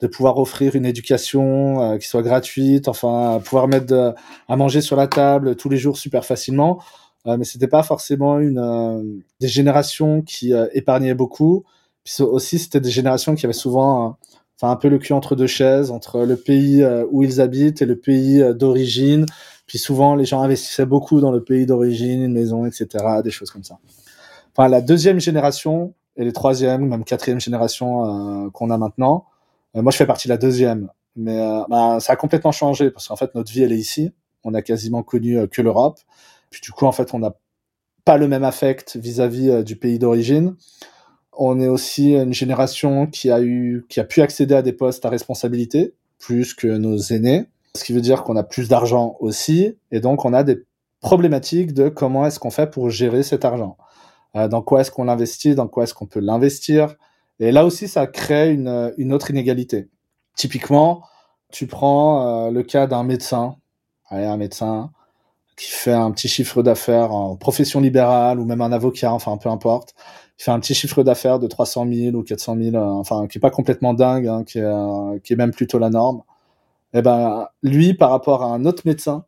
de pouvoir offrir une éducation euh, qui soit gratuite, enfin pouvoir mettre à manger sur la table tous les jours super facilement. Euh, mais c'était pas forcément une euh, des générations qui épargnaient beaucoup. Puis aussi c'était des générations qui avaient souvent enfin un peu le cul entre deux chaises entre le pays où ils habitent et le pays d'origine. Puis souvent les gens investissaient beaucoup dans le pays d'origine, une maison, etc., des choses comme ça. Enfin la deuxième génération et les troisième, même quatrième génération qu'on a maintenant, euh, moi, je fais partie de la deuxième, mais euh, bah, ça a complètement changé parce qu'en fait, notre vie, elle est ici. On a quasiment connu euh, que l'Europe. Puis du coup, en fait, on n'a pas le même affect vis-à-vis du pays d'origine. On est aussi une génération qui a pu accéder à des postes à responsabilité plus que nos aînés, ce qui veut dire qu'on a plus d'argent aussi, et donc on a des problématiques de comment est-ce qu'on fait pour gérer cet argent. dans quoi est-ce qu'on l'investit, dans quoi est-ce qu'on peut l'investir, et là aussi, ça crée une, autre inégalité. Typiquement, tu prends euh, le cas d'un médecin, un médecin qui fait un petit chiffre d'affaires en profession libérale ou même un avocat, enfin peu importe, il fait un petit chiffre d'affaires de 300 000 ou 400 000, euh, enfin qui est pas complètement dingue, hein, qui, est, euh, qui est même plutôt la norme. Et eh ben lui, par rapport à un autre médecin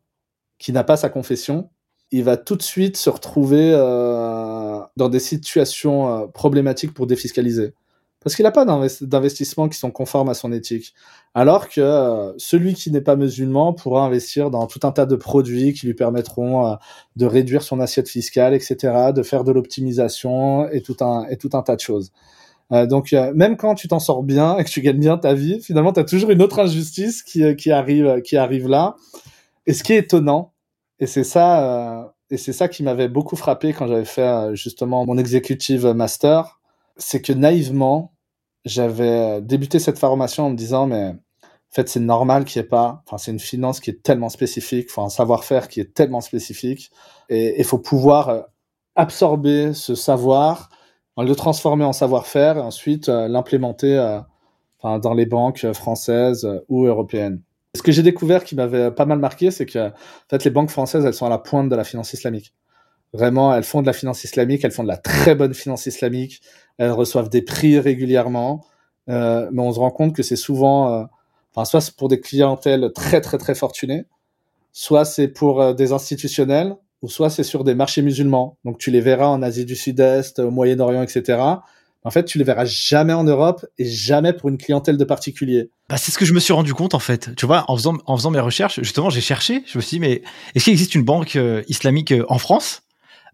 qui n'a pas sa confession, il va tout de suite se retrouver euh, dans des situations problématiques pour défiscaliser parce qu'il n'a pas d'investissements qui sont conformes à son éthique. Alors que euh, celui qui n'est pas musulman pourra investir dans tout un tas de produits qui lui permettront euh, de réduire son assiette fiscale, etc., de faire de l'optimisation et tout un et tout un tas de choses. Euh, donc même quand tu t'en sors bien et que tu gagnes bien ta vie, finalement tu as toujours une autre injustice qui qui arrive qui arrive là. Et ce qui est étonnant, et c'est ça et c'est ça qui m'avait beaucoup frappé quand j'avais fait justement mon executive master, c'est que naïvement, j'avais euh, débuté cette formation en me disant, mais en fait, c'est normal qu'il n'y ait pas, enfin, c'est une finance qui est tellement spécifique, enfin, un savoir-faire qui est tellement spécifique, et il faut pouvoir euh, absorber ce savoir, le transformer en savoir-faire, et ensuite euh, l'implémenter enfin, dans les banques françaises ou européennes. Ce que j'ai découvert qui m'avait pas mal marqué, c'est que en fait, les banques françaises, elles sont à la pointe de la finance islamique. Vraiment, elles font de la finance islamique, elles font de la très bonne finance islamique, elles reçoivent des prix régulièrement, euh, mais on se rend compte que c'est souvent, euh, enfin, soit c'est pour des clientèles très très très fortunées, soit c'est pour euh, des institutionnels, ou soit c'est sur des marchés musulmans. Donc tu les verras en Asie du Sud-Est, au Moyen-Orient, etc. En fait, tu les verras jamais en Europe et jamais pour une clientèle de particuliers. Bah, c'est ce que je me suis rendu compte en fait. Tu vois, en faisant en faisant mes recherches, justement, j'ai cherché. Je me suis dit, mais est-ce qu'il existe une banque islamique en France?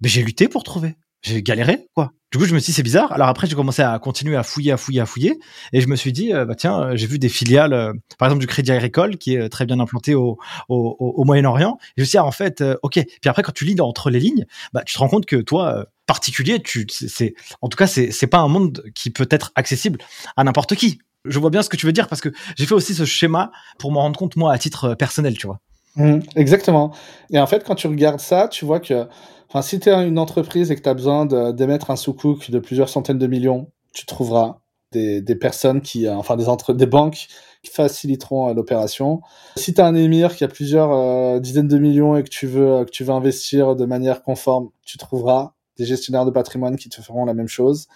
Ben, J'ai lutté pour trouver j'ai galéré quoi. Du coup, je me suis dit c'est bizarre. Alors après, j'ai commencé à continuer à fouiller, à fouiller, à fouiller, et je me suis dit euh, bah tiens, euh, j'ai vu des filiales, euh, par exemple du Crédit Agricole qui est très bien implanté au Moyen-Orient. Et je me suis dit ah, en fait, ok. Puis après, quand tu lis entre les lignes, bah tu te rends compte que toi particulier, tu c'est en tout cas c'est c'est pas un monde qui peut être accessible à n'importe qui. Je vois bien ce que tu veux dire parce que j'ai fait aussi ce schéma pour m'en rendre compte moi à titre personnel, tu vois. Mmh, exactement. Et en fait, quand tu regardes ça, tu vois que Enfin, si tu es une entreprise et que tu as besoin d'émettre un sous-cook de plusieurs centaines de millions, tu trouveras des, des personnes qui, euh, enfin des, entre, des banques qui faciliteront euh, l'opération. Si tu as un émir qui a plusieurs euh, dizaines de millions et que tu veux que tu veux investir de manière conforme, tu trouveras des gestionnaires de patrimoine qui te feront la même chose.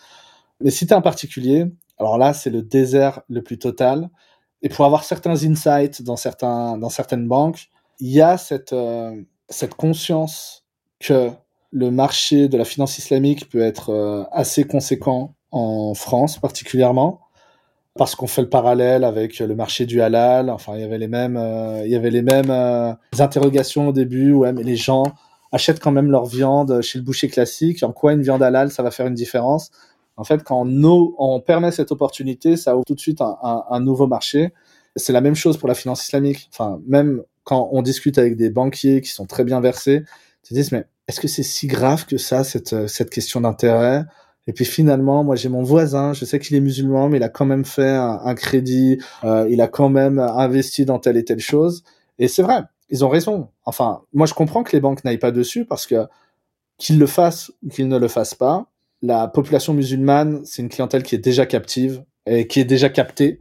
Mais si tu es un particulier, alors là, c'est le désert le plus total. Et pour avoir certains insights dans certains dans certaines banques, il y a cette cette conscience que le marché de la finance islamique peut être euh, assez conséquent en France particulièrement parce qu'on fait le parallèle avec le marché du halal. Enfin, il y avait les mêmes, euh, il y avait les mêmes euh, interrogations au début. Ouais, mais les gens achètent quand même leur viande chez le boucher classique. En quoi une viande halal, ça va faire une différence? En fait, quand on, on permet cette opportunité, ça ouvre tout de suite un, un, nouveau marché. C'est la même chose pour la finance islamique. Enfin, même quand on discute avec des banquiers qui sont très bien versés, ils disent mais est-ce que c'est si grave que ça cette cette question d'intérêt? Et puis finalement, moi j'ai mon voisin, je sais qu'il est musulman, mais il a quand même fait un, crédit, euh, il a quand même investi dans telle et telle chose. Et c'est vrai, ils ont raison. Enfin, moi je comprends que les banques n'aillent pas dessus parce que qu'ils le fassent ou qu'ils ne le fassent pas, la population musulmane, c'est une clientèle qui est déjà captive et qui est déjà captée.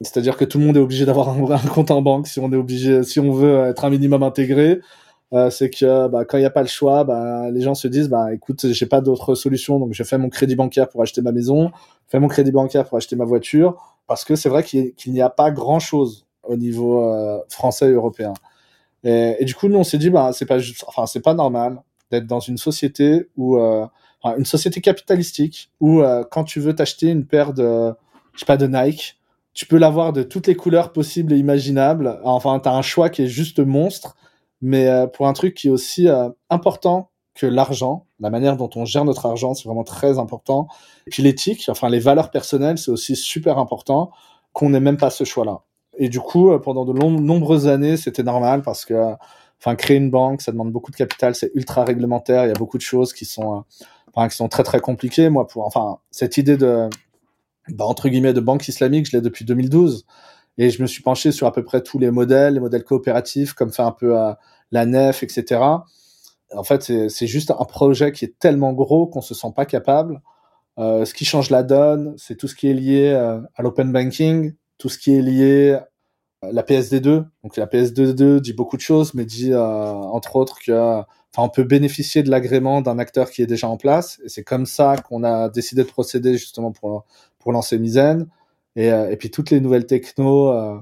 C'est-à-dire que tout le monde est obligé d'avoir un, compte en banque si on est obligé, si on veut être un minimum intégré. Euh, c'est que bah, quand il n'y a pas le choix, bah, les gens se disent bah écoute, j'ai pas d'autre solution, donc je fais mon crédit bancaire pour acheter ma maison, je fais mon crédit bancaire pour acheter ma voiture, parce que c'est vrai qu'il n'y a pas grand chose au niveau euh, français et européen. Et, du coup, nous on s'est dit bah c'est pas enfin c'est pas normal d'être dans une société où euh, une société capitalistique où euh, quand tu veux t'acheter une paire de je sais pas de Nike, tu peux l'avoir de toutes les couleurs possibles et imaginables. Enfin, tu as un choix qui est juste monstre mais euh, pour un truc qui est aussi euh, important que l'argent, la manière dont on gère notre argent, c'est vraiment très important. Et puis l'éthique, enfin les valeurs personnelles, c'est aussi super important qu'on n'ait même pas ce choix-là. Et du coup, euh, pendant de nombreuses années, c'était normal parce que, enfin, créer une banque, ça demande beaucoup de capital, c'est ultra réglementaire, il y a beaucoup de choses qui sont, enfin, qui sont très très compliquées. Moi, pour, enfin, cette idée de, bah, entre guillemets, de banque islamique, je l'ai depuis 2012. Et je me suis penché sur à peu près tous les modèles, les modèles coopératifs, comme fait un peu à la nef, etc. En fait, c'est juste un projet qui est tellement gros qu'on se sent pas capable. Euh, ce qui change la donne, c'est tout ce qui est lié euh, à l'open banking, tout ce qui est lié à la PSD2. Donc la PSD2 dit beaucoup de choses, mais dit euh, entre autres que, enfin, on peut bénéficier de l'agrément d'un acteur qui est déjà en place. Et c'est comme ça qu'on a décidé de procéder justement pour pour lancer Mizen. Et, euh, et puis toutes les nouvelles techno, euh,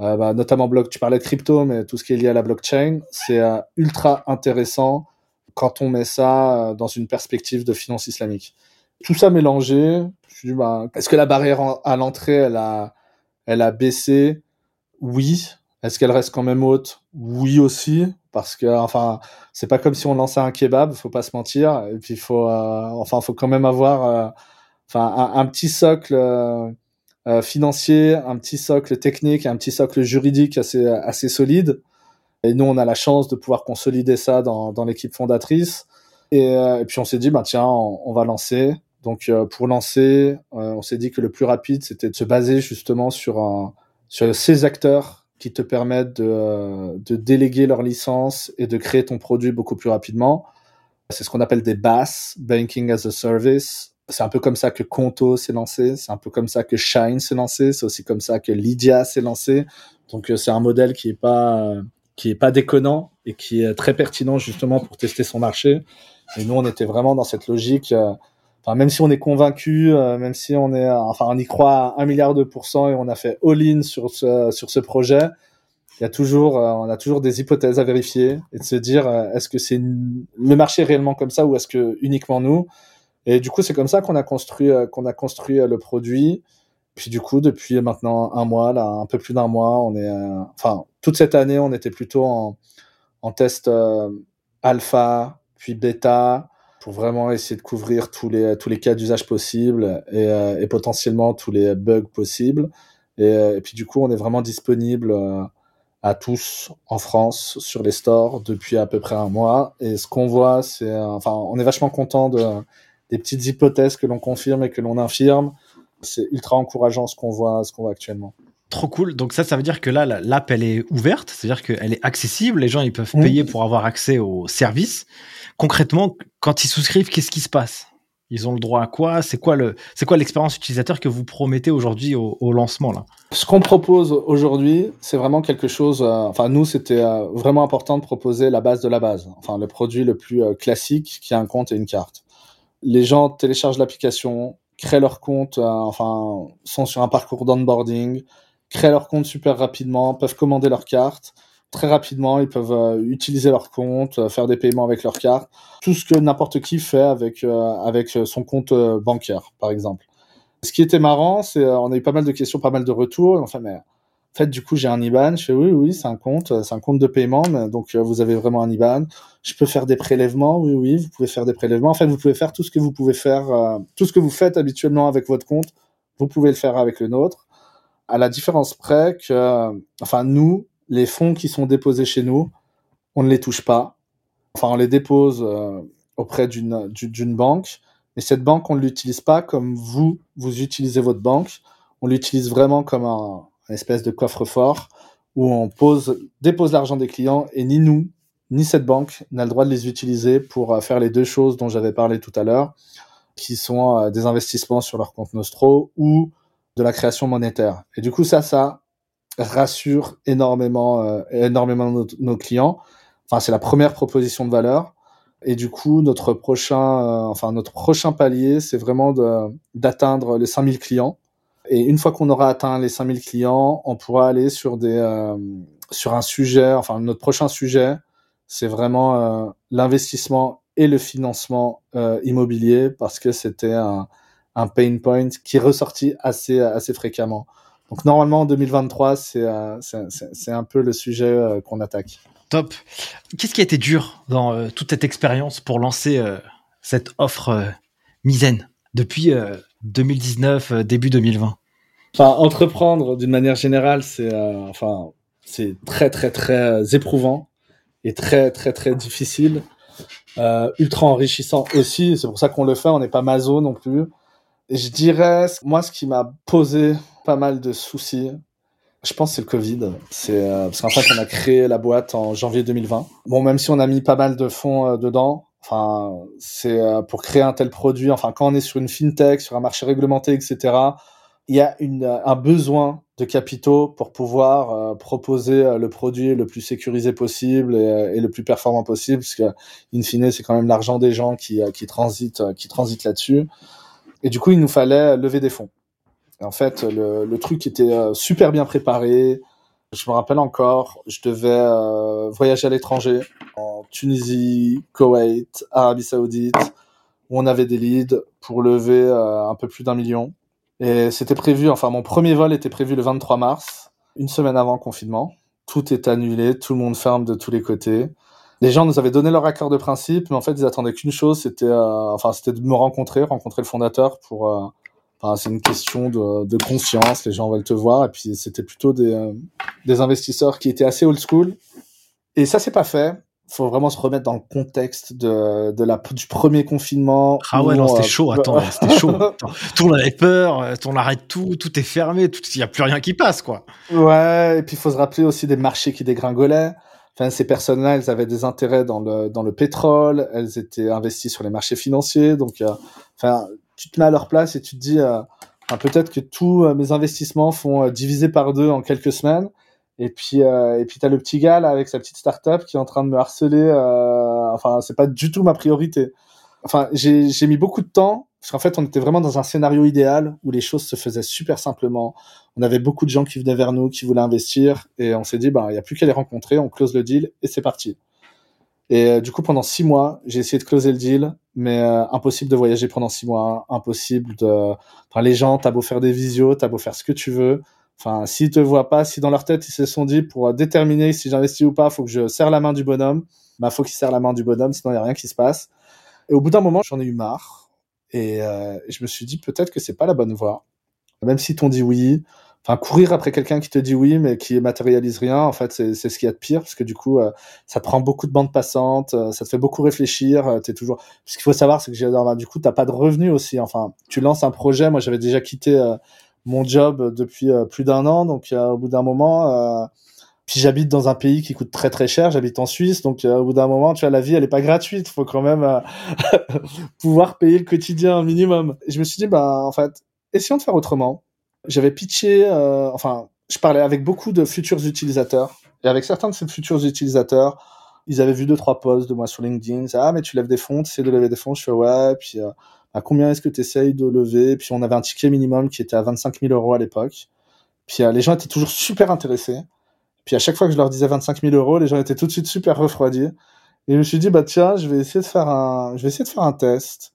euh, bah, notamment bloc, tu parlais de crypto, mais tout ce qui est lié à la blockchain, c'est ultra intéressant quand on met ça dans une perspective de finance islamique. Tout ça mélangé, je bah, est-ce que la barrière à l'entrée, elle a, elle a baissé? Oui. Est-ce qu'elle reste quand même haute? Oui aussi, parce que enfin, c'est pas comme si on lançait un kebab, faut pas se mentir. Et puis faut, enfin, faut quand même avoir, enfin, un, petit socle financier, un petit socle technique, un petit socle juridique assez, solide. Et nous, on a la chance de pouvoir consolider ça dans, l'équipe fondatrice. Et, euh, et, puis on s'est dit, bah tiens, on, va lancer. Donc euh, pour lancer, on s'est dit que le plus rapide, c'était de se baser justement sur ces acteurs qui te permettent de, de déléguer leur licence et de créer ton produit beaucoup plus rapidement. C'est ce qu'on appelle des BAS, Banking as a Service. C'est un peu comme ça que Conto s'est lancé, c'est un peu comme ça que Shine s'est lancé, c'est aussi comme ça que Lydia s'est lancé. Donc euh, c'est un modèle qui est pas euh, qui est pas déconnant et qui est très pertinent justement pour tester son marché. Et nous on était vraiment dans cette logique. Euh, enfin même si on est convaincu, même si on est enfin on y croit à un milliard de pourcents et on a fait all-in sur ce sur ce projet, il y a toujours on a toujours des hypothèses à vérifier et de se dire est-ce que c'est le marché réellement comme ça ou est-ce que uniquement nous? Et du coup, c'est comme ça qu'on a construit, euh, qu'on a construit euh, le produit. Puis du coup, depuis maintenant un mois, là, un peu plus d'un mois, on est, euh, enfin, toute cette année, on était plutôt en, test alpha, puis bêta, pour vraiment essayer de couvrir tous les tous les cas d'usage possibles et, et, potentiellement tous les bugs possibles. Et, et, puis du coup, on est vraiment disponible à tous en France sur les stores depuis à peu près un mois. Et ce qu'on voit, c'est, enfin, on est vachement content de des petites hypothèses que l'on confirme et que l'on infirme. C'est ultra encourageant ce qu'on voit, ce qu'on voit actuellement. Trop cool. Donc ça, ça veut dire que là, l'app, elle est ouverte, c'est-à-dire qu'elle est accessible. Les gens, ils peuvent payer pour avoir accès au service. Concrètement, quand ils souscrivent, qu'est-ce qui se passe? Ils ont le droit à quoi? C'est quoi le, c'est quoi l'expérience utilisateur que vous promettez aujourd'hui au, lancement là? Ce qu'on propose aujourd'hui, c'est vraiment quelque chose. Euh, enfin, nous, c'était euh, vraiment important de proposer la base de la base. Enfin, le produit le plus euh, classique qui a un compte et une carte les gens téléchargent l'application, créent leur compte, euh, enfin, sont sur un parcours d'onboarding, créent leur compte super rapidement, peuvent commander leur carte très rapidement, ils peuvent euh, utiliser leur compte, euh, faire des paiements avec leur carte, tout ce que n'importe qui fait avec avec son compte bancaire, par exemple. Ce qui était marrant, c'est on a eu pas mal de questions, pas mal de retours. Enfin, mais fait, du coup, j'ai un IBAN. Je fais oui, oui, c'est un compte, c'est un compte de paiement. donc, euh, vous avez vraiment un IBAN. Je peux faire des prélèvements. Oui, oui, vous pouvez faire des prélèvements. En fait, vous pouvez faire tout ce que vous pouvez faire, euh, tout ce que vous faites habituellement avec votre compte. Vous pouvez le faire avec le nôtre. À la différence près que, enfin, nous, les fonds qui sont déposés chez nous, on ne les touche pas. Enfin, on les dépose euh, auprès d'une banque, mais cette banque, on ne l'utilise pas comme vous, vous utilisez votre banque. On l'utilise vraiment comme un, un espèce de coffre-fort où on pose, dépose l'argent des clients et ni nous, ni cette banque n'a le droit de les utiliser pour euh, faire les deux choses dont j'avais parlé tout à l'heure, qui sont euh, des investissements sur leur compte Nostro ou de la création monétaire. Et du coup, ça, ça rassure énormément, euh, énormément nos, clients. Enfin, c'est la première proposition de valeur. Et du coup, notre prochain, enfin notre prochain palier, c'est vraiment d'atteindre les 5000 clients. Et une fois qu'on aura atteint les 5000 clients, on pourra aller sur des, sur un sujet. Enfin, notre prochain sujet, c'est vraiment euh, l'investissement et le financement euh, immobilier parce que c'était un, pain point qui est ressorti assez, assez fréquemment. Donc normalement en 2023, euh, c'est un peu le sujet qu'on attaque. Top. Qu'est-ce qui a été dur dans toute cette expérience pour lancer cette offre Misaine depuis 2019, début 2020 Enfin, entreprendre d'une manière générale, c'est enfin, c'est très très très éprouvant est très très très difficile, euh, ultra enrichissant aussi. C'est pour ça qu'on le fait. On n'est pas maso non plus. Et je dirais, moi, ce qui m'a posé pas mal de soucis, je pense c'est le Covid. C'est euh, parce qu'en fait on a créé la boîte en janvier 2020. Bon, même si on a mis pas mal de fonds euh, dedans, enfin c'est euh, pour créer un tel produit. Enfin quand on est sur une fintech, sur un marché réglementé, etc. Il y a une, un besoin de capitaux pour pouvoir euh, proposer euh, le produit le plus sécurisé possible et, euh, le plus performant possible, parce que in fine c'est quand même l'argent des gens qui, qui transite qui transite là-dessus. Et du coup, il nous fallait lever des fonds. En fait, le, truc était super bien préparé. Je me rappelle encore, je devais voyager à l'étranger, en Tunisie, Koweït, Arabie Saoudite, où on avait des leads pour lever un peu plus d'un million. Et c'était prévu, enfin mon premier vol était prévu le 23 mars, une semaine avant le confinement. Tout est annulé, tout le monde ferme de tous les côtés. Les gens nous avaient donné leur accord de principe, mais en fait ils attendaient qu'une chose, c'était, euh, enfin c'était de me rencontrer, rencontrer le fondateur pour. Euh, enfin c'est une question de, de, confiance, les gens veulent te voir, et puis c'était plutôt des, euh, des investisseurs qui étaient assez old school. Et ça s'est pas fait faut vraiment se remettre dans le contexte de, de la, du premier confinement. Ah ouais, non, c'était chaud, attends, *laughs* c'était chaud. tout le monde avait peur, euh, on arrête tout, tout est fermé, il n'y a plus rien qui passe, quoi. Ouais, et puis il faut se rappeler aussi des marchés qui dégringolaient. Enfin, ces personnes-là, elles avaient des intérêts dans le, dans le pétrole, elles étaient investies sur les marchés financiers, donc, euh, enfin, tu te mets à leur place et tu te dis, euh, peut-être que tous mes investissements font diviser par deux en quelques semaines. Et puis, euh, et puis t'as le petit gars là avec sa petite start-up qui est en train de me harceler. Euh, enfin, c'est pas du tout ma priorité. Enfin, j'ai mis beaucoup de temps parce qu'en fait, on était vraiment dans un scénario idéal où les choses se faisaient super simplement. On avait beaucoup de gens qui venaient vers nous, qui voulaient investir, et on s'est dit, bah, il y a plus qu'à les rencontrer, on close le deal et c'est parti. Et euh, du coup, pendant six mois, j'ai essayé de closer le deal, mais euh, impossible de voyager pendant six mois, impossible de. Enfin, les gens, t'as beau faire des visios, t'as beau faire ce que tu veux, Enfin, s'ils te voient pas, si dans leur tête ils se sont dit pour déterminer si j'investis ou pas, faut que je serre la main du bonhomme, bah faut qu'ils serrent la main du bonhomme, sinon il y a rien qui se passe. Et au bout d'un moment, j'en ai eu marre et euh, je me suis dit peut-être que c'est pas la bonne voie. Même si t'ont dit oui, enfin courir après quelqu'un qui te dit oui mais qui matérialise rien, en fait c'est ce qu'il y a de pire parce que du coup euh, ça prend beaucoup de bandes passantes, euh, ça te fait beaucoup réfléchir, euh, t'es toujours. Ce qu'il faut savoir c'est que du coup t'as pas de revenus aussi. Enfin, tu lances un projet, moi j'avais déjà quitté mon job depuis euh, plus d'un an. Donc, euh, au bout d'un moment, euh, puis j'habite dans un pays qui coûte très très cher. J'habite en Suisse, donc au bout d'un moment, tu vois, la vie elle est pas gratuite. Faut quand même *laughs* pouvoir payer le quotidien minimum. Et je me suis dit, bah en fait, essayons de faire autrement. J'avais pitché, enfin, je parlais avec beaucoup de futurs utilisateurs et avec certains de ces futurs utilisateurs, ils avaient vu deux trois posts de moi sur LinkedIn. Ah mais tu lèves des fonds, tu sais de lever des fonds. Je fais ouais. Puis à combien est-ce que tu essayes de lever? Puis on avait un ticket minimum qui était à 25 000 euros à l'époque. Puis euh, les gens étaient toujours super intéressés. Puis à chaque fois que je leur disais 25 000 euros, les gens étaient tout de suite super refroidis. Et je me suis dit, bah tiens, je vais essayer de faire un, je vais essayer de faire un test.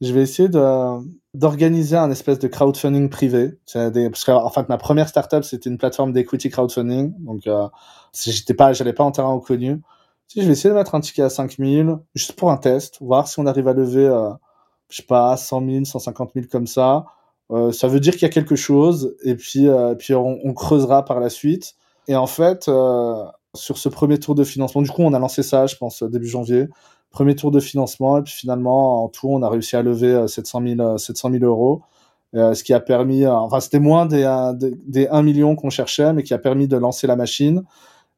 Je vais essayer de, d'organiser un espèce de crowdfunding privé. Des, parce que, en fait, ma première startup, c'était une plateforme d'equity crowdfunding. Donc, euh, j'étais pas, j'allais pas en terrain inconnu. Si, je vais essayer de mettre un ticket à 5 000, juste pour un test, voir si on arrive à lever, euh, je sais pas, 100 000, 150 000 comme ça. Euh, ça veut dire qu'il y a quelque chose, et puis, euh, puis on, on, creusera par la suite. Et en fait, euh, sur ce premier tour de financement, du coup, on a lancé ça, je pense, début janvier. Premier tour de financement, et puis finalement, en tout, on a réussi à lever 700 000, 700 000 euros. Euh, ce qui a permis, euh, enfin c'était moins des, des, des 1 million qu'on cherchait, mais qui a permis de lancer la machine.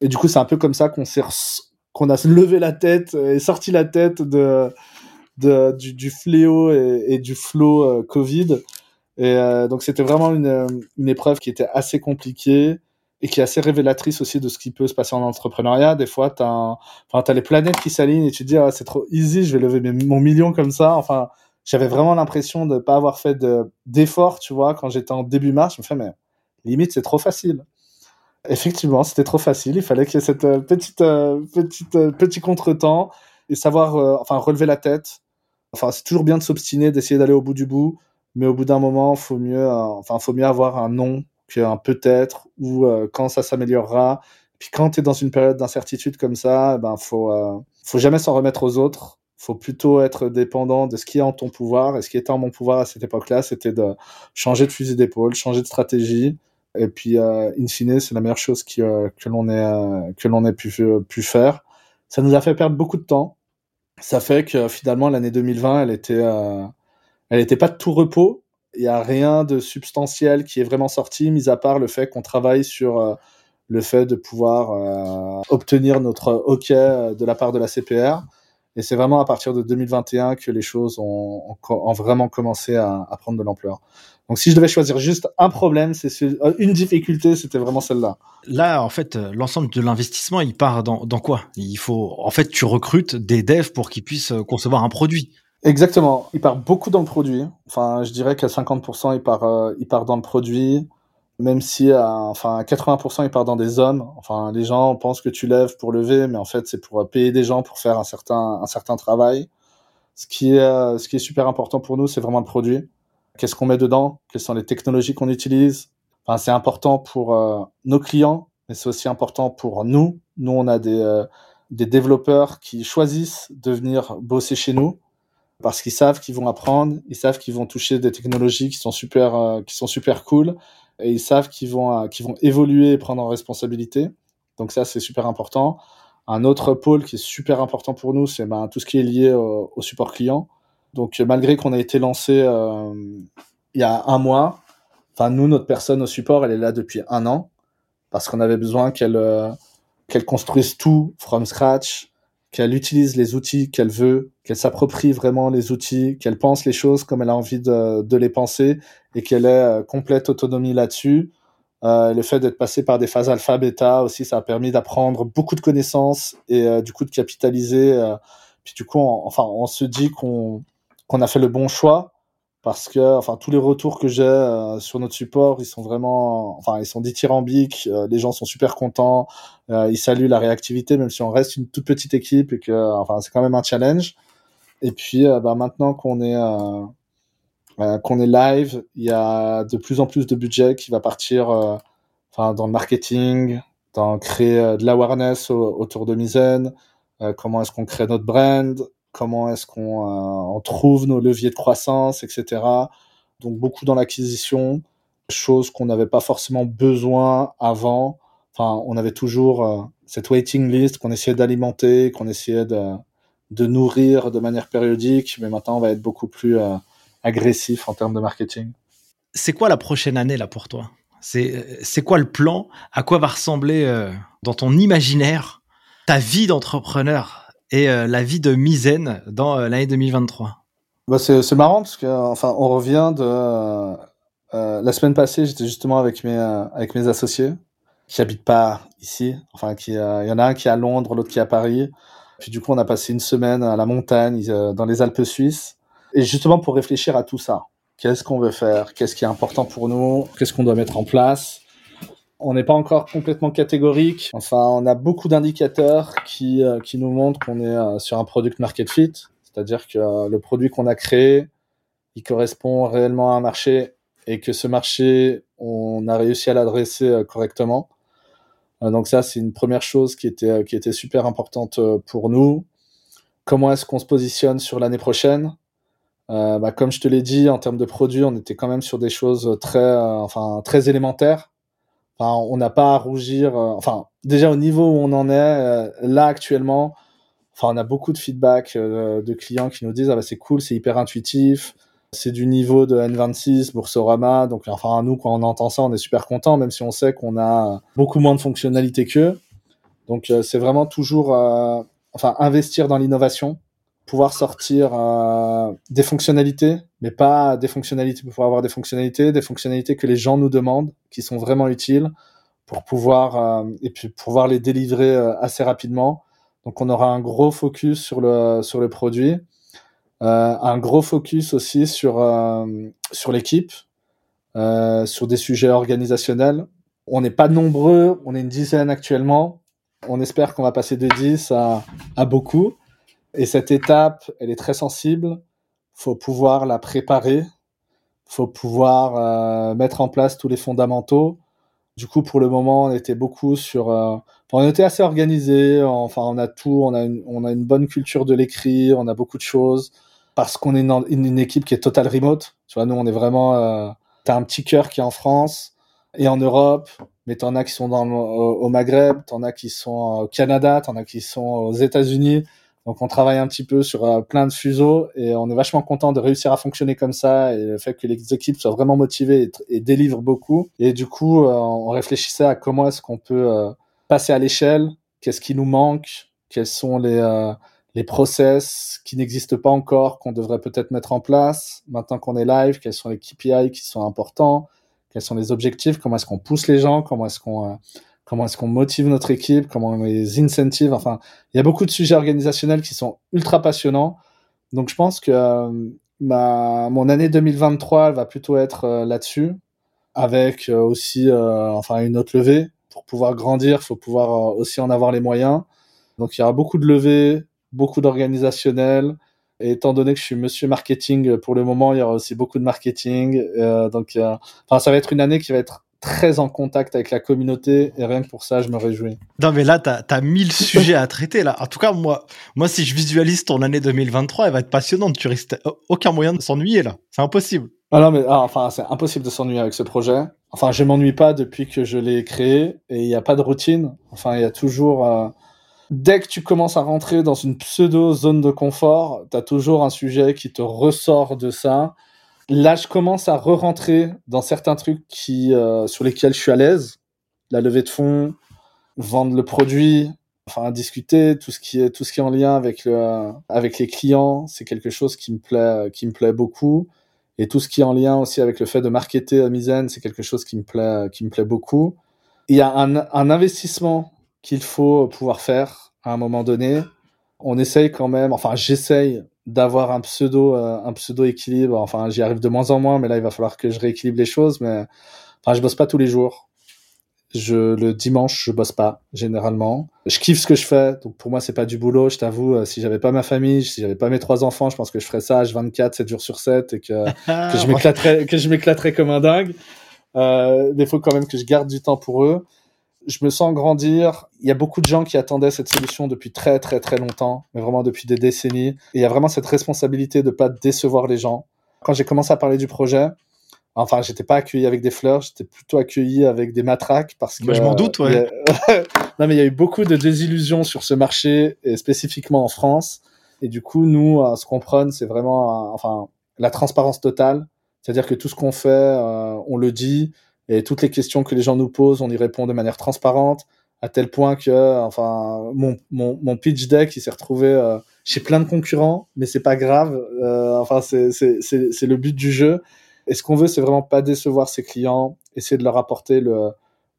Et du coup, c'est un peu comme ça qu'on s'est a levé la tête et sorti la tête de, de du, fléau et, du flot euh, Covid. Et euh, donc c'était vraiment une, une épreuve qui était assez compliquée et qui est assez révélatrice aussi de ce qui peut se passer en entrepreneuriat. Des fois, tu as, enfin, as les planètes qui s'alignent et tu te dis, ah, c'est trop easy, je vais lever mon million comme ça. Enfin, j'avais vraiment l'impression de ne pas avoir fait d'efforts, tu vois, quand j'étais en début mars. Je me fais, mais limite, c'est trop facile. Effectivement, c'était trop facile. Il fallait qu'il y ait cette euh, petite, euh, petite, euh, petit contretemps et savoir, enfin, relever la tête. Enfin, c'est toujours bien de s'obstiner, d'essayer d'aller au bout du bout, mais au bout d'un moment, faut mieux, enfin, faut mieux avoir un non qu'un peut-être ou quand ça s'améliorera. Puis quand tu es dans une période d'incertitude comme ça, ben faut, faut jamais s'en remettre aux autres. Faut plutôt être dépendant de ce qui est en ton pouvoir. Et ce qui était en mon pouvoir à cette époque-là, c'était de changer de fusil d'épaule, changer de stratégie et puis, euh, in fine, c'est la meilleure chose qui, euh, que l'on ait, euh, que l'on ait pu, pu faire. Ça nous a fait perdre beaucoup de temps. Ça fait que finalement, l'année 2020, elle était, elle était pas de tout repos. Il y a rien de substantiel qui est vraiment sorti, mis à part le fait qu'on travaille sur le fait de pouvoir obtenir notre OK de la part de la CPR. Et c'est vraiment à partir de 2021 que les choses ont, vraiment commencé à, prendre de l'ampleur. Donc si je devais choisir juste un problème, c'est euh, une difficulté, c'était vraiment celle-là. Là, en fait, euh, l'ensemble de l'investissement, il part dans, dans quoi? Il faut, en fait, tu recrutes des devs pour qu'ils puissent euh, concevoir un produit. Exactement. Il part beaucoup dans le produit. Enfin, je dirais qu'à 50%, il part, il part dans le produit. Même si, à, enfin, à 80%, il part dans des hommes. Enfin, les gens pensent que tu lèves pour lever, mais en fait, c'est pour payer des gens pour faire un certain, un certain travail. Ce qui est, ce qui est super important pour nous, c'est vraiment le produit qu'est-ce qu'on met dedans, quelles sont les technologies qu'on utilise? Enfin, c'est important pour euh, nos clients, mais c'est aussi important pour nous. Nous, on a des, euh, des développeurs qui choisissent de venir bosser chez nous parce qu'ils savent qu'ils vont apprendre, ils savent qu'ils vont toucher des technologies qui sont super, euh, qui sont super cool, et ils savent qu'ils vont, qu'ils vont évoluer et prendre en responsabilité. Donc ça, c'est super important. Un autre pôle qui est super important pour nous, c'est ben, tout ce qui est lié au, au support client. Donc malgré qu'on a été lancé euh, il y a un mois, enfin nous notre personne au support, elle est là depuis un an parce qu'on avait besoin qu'elle euh, qu'elle construise tout from scratch, qu'elle utilise les outils qu'elle veut, qu'elle s'approprie vraiment les outils, qu'elle pense les choses comme elle a envie de, de les penser et qu'elle ait euh, complète autonomie là-dessus. Euh, le fait d'être passé par des phases alpha, bêta aussi, ça a permis d'apprendre beaucoup de connaissances et euh, du coup de capitaliser. puis du coup, on, enfin, on se dit qu'on qu'on a fait le bon choix parce que enfin tous les retours que j'ai euh, sur notre support ils sont vraiment enfin ils sont dithyrambiques euh, les gens sont super contents euh, ils saluent la réactivité même si on reste une toute petite équipe et que enfin c'est quand même un challenge. Et puis bah, maintenant qu'on est qu'on est live il y a de plus en plus de budget qui va partir enfin dans le marketing dans créer de l'awareness autour de Mizen comment est-ce qu'on crée notre brand comment est-ce qu'on euh, trouve nos leviers de croissance, etc. Donc beaucoup dans l'acquisition, chose qu'on n'avait pas forcément besoin avant. Enfin, on avait toujours euh, cette waiting list qu'on essayait d'alimenter, qu'on essayait de, de nourrir de manière périodique, mais maintenant on va être beaucoup plus euh, agressif en termes de marketing. C'est quoi la prochaine année là pour toi? C'est quoi le plan? À quoi va ressembler dans ton imaginaire ta vie d'entrepreneur? Et euh, la vie de Mizen dans euh, l'année 2023 bah c'est marrant parce que enfin revient de euh, la semaine passée j'étais justement avec mes avec mes associés qui habitent pas ici. Enfin il y en a un qui est à Londres l'autre qui est à Paris. Puis du coup on a passé une semaine à la montagne dans les Alpes suisses. Et justement pour réfléchir à tout ça qu'est-ce qu'on veut faire? Qu'est-ce qui est important pour nous? Qu'est-ce qu'on doit mettre en place? On n'est pas encore complètement catégorique. Enfin, on a beaucoup d'indicateurs qui, euh, nous montrent qu'on est euh, sur un product market fit, c'est-à-dire que euh, le produit qu'on a créé, il correspond réellement à un marché et que ce marché, on a réussi à l'adresser correctement. donc ça, c'est une première chose qui était, super importante pour nous. Comment est-ce qu'on se positionne sur l'année prochaine? Bah, comme je te l'ai dit, en termes de produits, on était quand même sur des choses très élémentaires. On n'a pas à rougir. euh, enfin, déjà au niveau où on en est euh, là actuellement, enfin, on a beaucoup de feedback euh, de clients qui nous disent ah bah c'est cool, c'est hyper intuitif, c'est du niveau de N26, Boursorama. Donc, enfin, nous quand on entend ça, on est super content, même si on sait qu'on a beaucoup moins de fonctionnalités qu'eux. Donc, c'est vraiment toujours, enfin, investir dans l'innovation pouvoir sortir euh, des fonctionnalités, mais pas des fonctionnalités pour avoir des fonctionnalités, des fonctionnalités que les gens nous demandent, qui sont vraiment utiles pour pouvoir euh, et puis pouvoir les délivrer euh, assez rapidement. Donc on aura un gros focus sur le sur le produit, un gros focus aussi sur sur l'équipe, sur des sujets organisationnels. On n'est pas nombreux, on est une dizaine actuellement. On espère qu'on va passer de 10 à, à beaucoup. Et cette étape, elle est très sensible. Faut pouvoir la préparer. Faut pouvoir euh, mettre en place tous les fondamentaux. Du coup, pour le moment, on était beaucoup sur. Euh, on était assez organisé. Enfin, on a tout. On a une, on a une bonne culture de l'écrit. On a beaucoup de choses parce qu'on est une, une, équipe qui est total remote. Tu vois, nous, on est vraiment. Euh, T'as un petit cœur qui est en France et en Europe, mais t'en as qui sont dans, au, au Maghreb, t'en as qui sont au Canada, t'en as qui sont aux États-Unis. Donc on travaille un petit peu sur euh, plein de fuseaux et on est vachement content de réussir à fonctionner comme ça et le fait que les équipes soient vraiment motivées et, délivrent beaucoup. Et du coup, euh, on réfléchissait à comment est-ce qu'on peut euh, passer à l'échelle, qu'est-ce qui nous manque, quels sont les, les process qui n'existent pas encore, qu'on devrait peut-être mettre en place maintenant qu'on est live, quels sont les KPI qui sont importants, quels sont les objectifs, comment est-ce qu'on pousse les gens, comment est-ce qu'on... Euh, comment est-ce qu'on motive notre équipe, comment on les incentive. Enfin, il y a beaucoup de sujets organisationnels qui sont ultra passionnants. Donc, je pense que euh, ma, mon année 2023 elle va plutôt être euh, là-dessus, avec euh, aussi enfin une autre levée. Pour pouvoir grandir, il faut pouvoir aussi en avoir les moyens. Donc, il y aura beaucoup de levées, beaucoup d'organisationnel. Et étant donné que je suis monsieur marketing pour le moment, il y aura aussi beaucoup de marketing. donc, enfin, ça va être une année qui va être très en contact avec la communauté et rien que pour ça, je me réjouis. Non, mais là, t'as as mille *laughs* sujets à traiter là. En tout cas, moi, moi, si je visualise ton année 2023, elle va être passionnante. Tu risques aucun moyen de s'ennuyer là. C'est impossible. Ah non, mais ah, enfin, c'est impossible de s'ennuyer avec ce projet. Enfin, je m'ennuie pas depuis que je l'ai créé et il n'y a pas de routine. Enfin, il y a toujours. Euh... Dès que tu commences à rentrer dans une pseudo zone de confort, tu as toujours un sujet qui te ressort de ça. Là, je commence à re-rentrer dans certains trucs qui, euh, sur lesquels je suis à l'aise. La levée de fonds, vendre le produit, enfin discuter, tout ce qui est tout ce qui est en lien avec le, avec les clients, c'est quelque chose qui me plaît, qui me plaît beaucoup. Et tout ce qui est en lien aussi avec le fait de marketer à Misen, c'est quelque chose qui me plaît, qui me plaît beaucoup. Il y a un, un investissement qu'il faut pouvoir faire à un moment donné. On essaye quand même, enfin j'essaye d'avoir un pseudo euh, un pseudo équilibre. Enfin j'y arrive de moins en moins mais là il va falloir que je rééquilibre les choses mais enfin je bosse pas tous les jours. Je le dimanche je bosse pas généralement. Je kiffe ce que je fais donc pour moi c'est pas du boulot je t'avoue euh, si j'avais pas ma famille si j'avais pas mes trois enfants je pense que je ferais ça H24 7 jours sur 7 et que que je m'éclaterais que je m'éclaterais comme un dingue. Euh, il faut quand même que je garde du temps pour eux je me sens grandir. Il y a beaucoup de gens qui attendaient cette solution depuis très très très longtemps, mais vraiment depuis des décennies. Et il y a vraiment cette responsabilité de pas décevoir les gens. Quand j'ai commencé à parler du projet, enfin, j'étais pas accueilli avec des fleurs, j'étais plutôt accueilli avec des matraques parce que. Bah, je m'en doute, ouais. A... *laughs* non, mais il y a eu beaucoup de désillusions sur ce marché et spécifiquement en France. Et du coup, nous, ce qu'on prône, c'est vraiment, enfin, la transparence totale. C'est-à-dire que tout ce qu'on fait, euh, on le dit et toutes les questions que les gens nous posent, on y répond de manière transparente, à tel point que, enfin, mon, mon, mon pitch deck, il s'est retrouvé euh, chez plein de concurrents, mais c'est pas grave. Euh, enfin, c'est le but du jeu. Et ce qu'on veut, c'est vraiment pas décevoir ses clients, essayer de leur apporter le,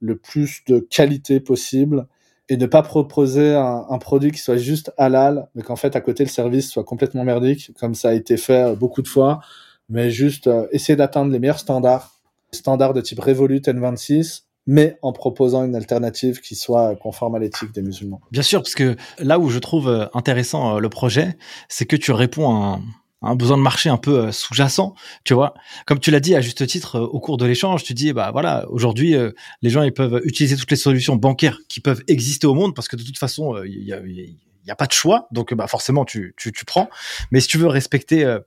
le plus de qualité possible et ne pas proposer un, un, produit qui soit juste halal, mais qu'en fait, à côté, le service soit complètement merdique, comme ça a été fait beaucoup de fois, mais juste euh, essayer d'atteindre les meilleurs standards standard de type Revolut N26, mais en proposant une alternative qui soit conforme à l'éthique des musulmans. Bien sûr, parce que là où je trouve intéressant le projet, c'est que tu réponds à un, besoin de marché un peu sous-jacent, tu vois. Comme tu l'as dit à juste titre au cours de l'échange, tu dis bah voilà, aujourd'hui les gens ils peuvent utiliser toutes les solutions bancaires qui peuvent exister au monde parce que de toute façon il y a, il n'y a pas de choix, donc bah forcément tu, tu, tu prends. Mais si tu veux respecter euh,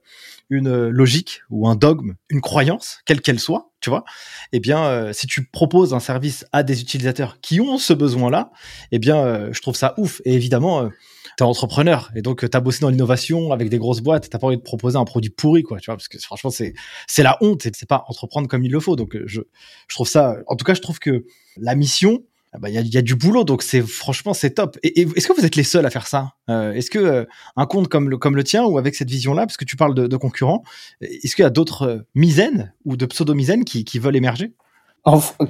une logique ou un dogme, une croyance, quelle qu'elle soit, tu vois, eh bien, euh, si tu proposes un service à des utilisateurs qui ont ce besoin-là, eh bien, euh, je trouve ça ouf. Et évidemment, t'es entrepreneur et donc t'as bossé dans l'innovation avec des grosses boîtes, t'as pas envie de proposer un produit pourri, quoi, tu vois, parce que franchement, c'est c'est la honte, c'est pas entreprendre comme il le faut. Donc, je je trouve ça, en tout cas, je trouve que la mission ah bah, il y, a, du boulot, donc c'est franchement c'est top. Est-ce que vous êtes les seuls à faire ça? Euh, Est-ce que euh, un compte comme le tien ou avec cette vision-là, parce que tu parles de, concurrents, est-ce qu'il y a d'autres euh, misaines ou de pseudo-misaines qui, qui veulent émerger?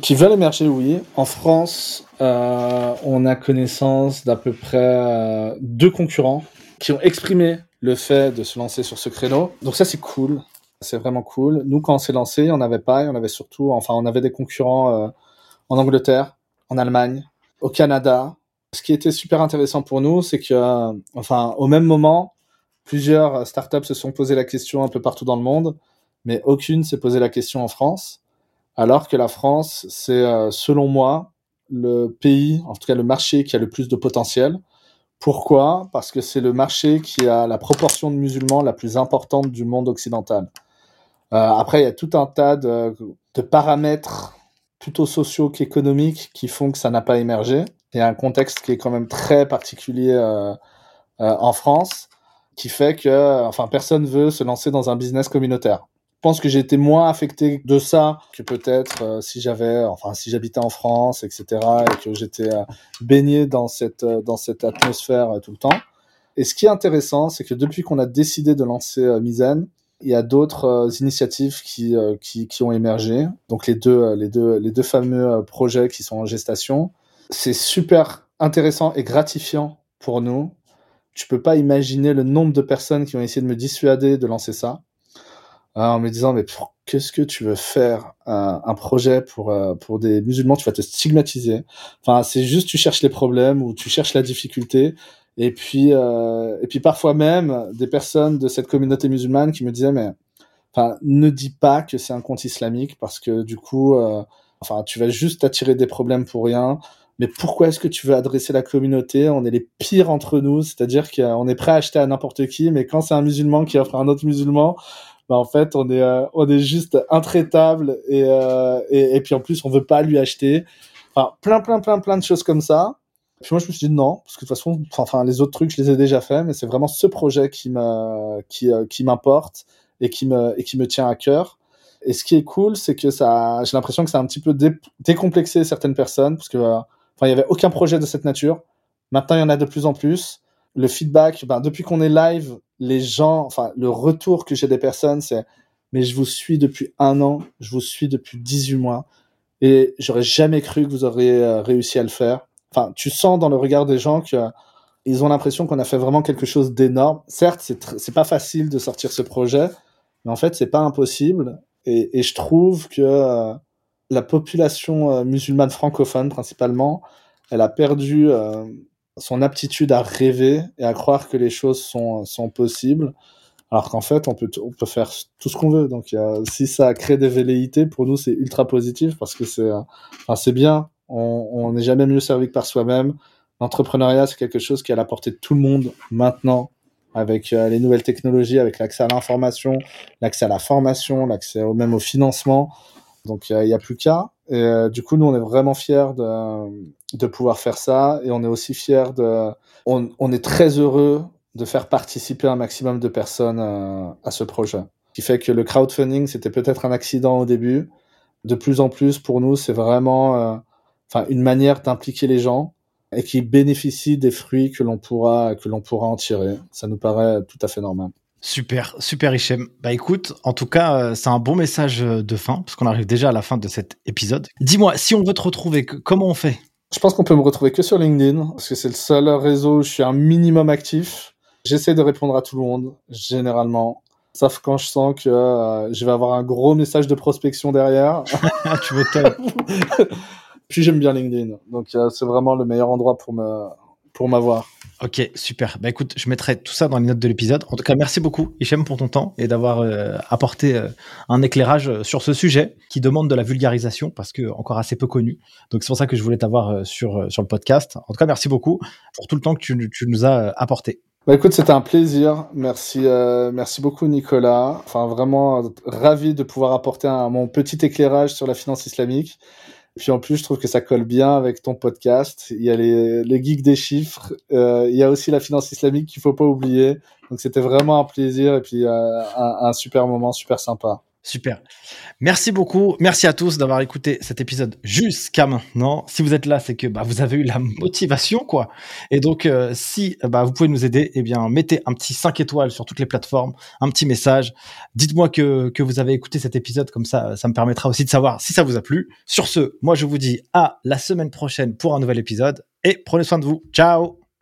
Qui veulent émerger, oui. En France, on a connaissance d'à peu près deux concurrents qui ont exprimé le fait de se lancer sur ce créneau. Donc ça c'est cool, c'est vraiment cool. Nous quand on s'est lancé, on n'avait pas, on avait surtout, enfin on avait des concurrents en Angleterre en Allemagne, au Canada. Ce qui était super intéressant pour nous, c'est que, enfin, au même moment, plusieurs startups se sont posé la question un peu partout dans le monde, mais aucune s'est posé la question en France. Alors que la France, c'est, euh, selon moi, le pays, en tout cas le marché qui a le plus de potentiel. Pourquoi? Parce que c'est le marché qui a la proportion de musulmans la plus importante du monde occidental. Euh, après, il y a tout un tas de paramètres plutôt sociaux qu'économiques qui font que ça n'a pas émergé. Il y a un contexte qui est quand même très particulier euh, euh, en France, qui fait que, enfin, personne veut se lancer dans un business communautaire. Je pense que j'ai été moins affecté de ça que peut-être euh, si j'avais, enfin, si j'habitais en France, etc., et que j'étais baigné dans cette dans cette atmosphère tout le temps. Et ce qui est intéressant, c'est que depuis qu'on a décidé de lancer Misen, il y a d'autres euh, initiatives qui, euh, qui, qui, ont émergé. Donc les deux, euh, les deux, les deux fameux projets qui sont en gestation. C'est super intéressant et gratifiant pour nous. Tu peux pas imaginer le nombre de personnes qui ont essayé de me dissuader de lancer ça. en me disant, mais qu'est-ce que tu veux faire un projet pour, pour des musulmans, tu vas te stigmatiser. Enfin, c'est juste tu cherches les problèmes ou tu cherches la difficulté et puis, euh, et puis parfois même des personnes de cette communauté musulmane qui me disaient mais, enfin, ne dis pas que c'est un compte islamique parce que du coup, euh, enfin, tu vas juste attirer des problèmes pour rien. Mais pourquoi est-ce que tu veux adresser la communauté? On est les pires entre nous, c'est-à-dire qu'on est prêt à acheter à n'importe qui, mais quand c'est un musulman qui offre à un autre musulman, bah en fait on est euh, on est juste intraitable et, euh, et, et puis en plus on veut pas lui acheter. Enfin, plein plein plein plein de choses comme ça. Puis moi, je me suis dit non, parce que de toute façon, enfin, les autres trucs, je les ai déjà faits, mais c'est vraiment ce projet qui me, qui, euh, qui m'importe et qui me, et qui me tient à cœur. Et ce qui est cool, c'est que ça, j'ai l'impression que ça a un petit peu décomplexé certaines personnes, parce que, euh, il y avait aucun projet de cette nature. Maintenant, il y en a de plus en plus. Le feedback, ben, depuis qu'on est live, les gens, enfin, le retour que j'ai des personnes, c'est, mais je vous suis depuis un an, je vous suis depuis 18 mois, et j'aurais jamais cru que vous auriez euh, réussi à le faire enfin, tu sens dans le regard des gens que ils ont l'impression qu'on a fait vraiment quelque chose d'énorme. Certes, c'est c'est pas facile de sortir ce projet, mais en fait, c'est pas impossible. Et, je trouve que euh, la population euh, musulmane francophone, principalement, elle a perdu euh, son aptitude à rêver et à croire que les choses sont, sont possibles. Alors qu'en fait, on peut, on peut faire tout ce qu'on veut. Donc, si ça crée des velléités, pour nous, c'est ultra positif parce que c'est, enfin, bien on n'est jamais mieux servi que par soi-même. L'entrepreneuriat, c'est quelque chose qui est à la portée de tout le monde maintenant, avec euh, les nouvelles technologies, avec l'accès à l'information, l'accès à la formation, l'accès même au financement. Donc il n'y a, plus qu'à. Et euh, du coup, nous, on est vraiment fiers de, pouvoir faire ça. Et on est aussi fiers de... On, on est très heureux de faire participer un maximum de personnes euh, à ce projet. Ce qui fait que le crowdfunding, c'était peut-être un accident au début. De plus en plus, pour nous, c'est vraiment enfin une manière d'impliquer les gens et qui bénéficient des fruits que l'on pourra que l'on pourra en tirer. Ça nous paraît tout à fait normal. Super, super Hichem. Bah écoute, en tout cas, euh, c'est un bon message euh, de fin, parce qu'on arrive déjà à la fin de cet épisode. Dis-moi, si on veut te retrouver, comment on fait? Je pense qu'on peut me retrouver que sur LinkedIn, parce que c'est le seul réseau où je suis un minimum actif. J'essaie de répondre à tout le monde, généralement. Sauf quand je sens que euh, je vais avoir un gros message de prospection derrière. *laughs* tu veux *laughs* Puis j'aime bien LinkedIn, donc euh, c'est vraiment le meilleur endroit pour me pour m'avoir. Ok, super. Bah écoute, je mettrai tout ça dans les notes de l'épisode. En tout cas, merci beaucoup, Hichem, pour ton temps et d'avoir euh, apporté euh, un éclairage sur ce sujet qui demande de la vulgarisation parce que encore assez peu connu. Donc c'est pour ça que je voulais t'avoir sur, sur le podcast. En tout cas, merci beaucoup pour tout le temps que tu, tu nous as apporté. Bah écoute, c'était un plaisir. Merci, merci beaucoup Nicolas. Enfin vraiment ravi de pouvoir apporter un, mon petit éclairage sur la finance islamique. Puis en plus, je trouve que ça colle bien avec ton podcast. Il y a les, les geeks des chiffres. Euh, il y a aussi la finance islamique qu'il faut pas oublier. Donc c'était vraiment un plaisir et puis euh, un, un super moment, super sympa. Super. Merci beaucoup. Merci à tous d'avoir écouté cet épisode jusqu'à maintenant. Si vous êtes là, c'est que bah, vous avez eu la motivation, quoi. Et donc, euh, si bah, vous pouvez nous aider, eh bien, mettez un petit 5 étoiles sur toutes les plateformes, un petit message. Dites-moi que, que vous avez écouté cet épisode, comme ça, ça me permettra aussi de savoir si ça vous a plu. Sur ce, moi, je vous dis à la semaine prochaine pour un nouvel épisode et prenez soin de vous. Ciao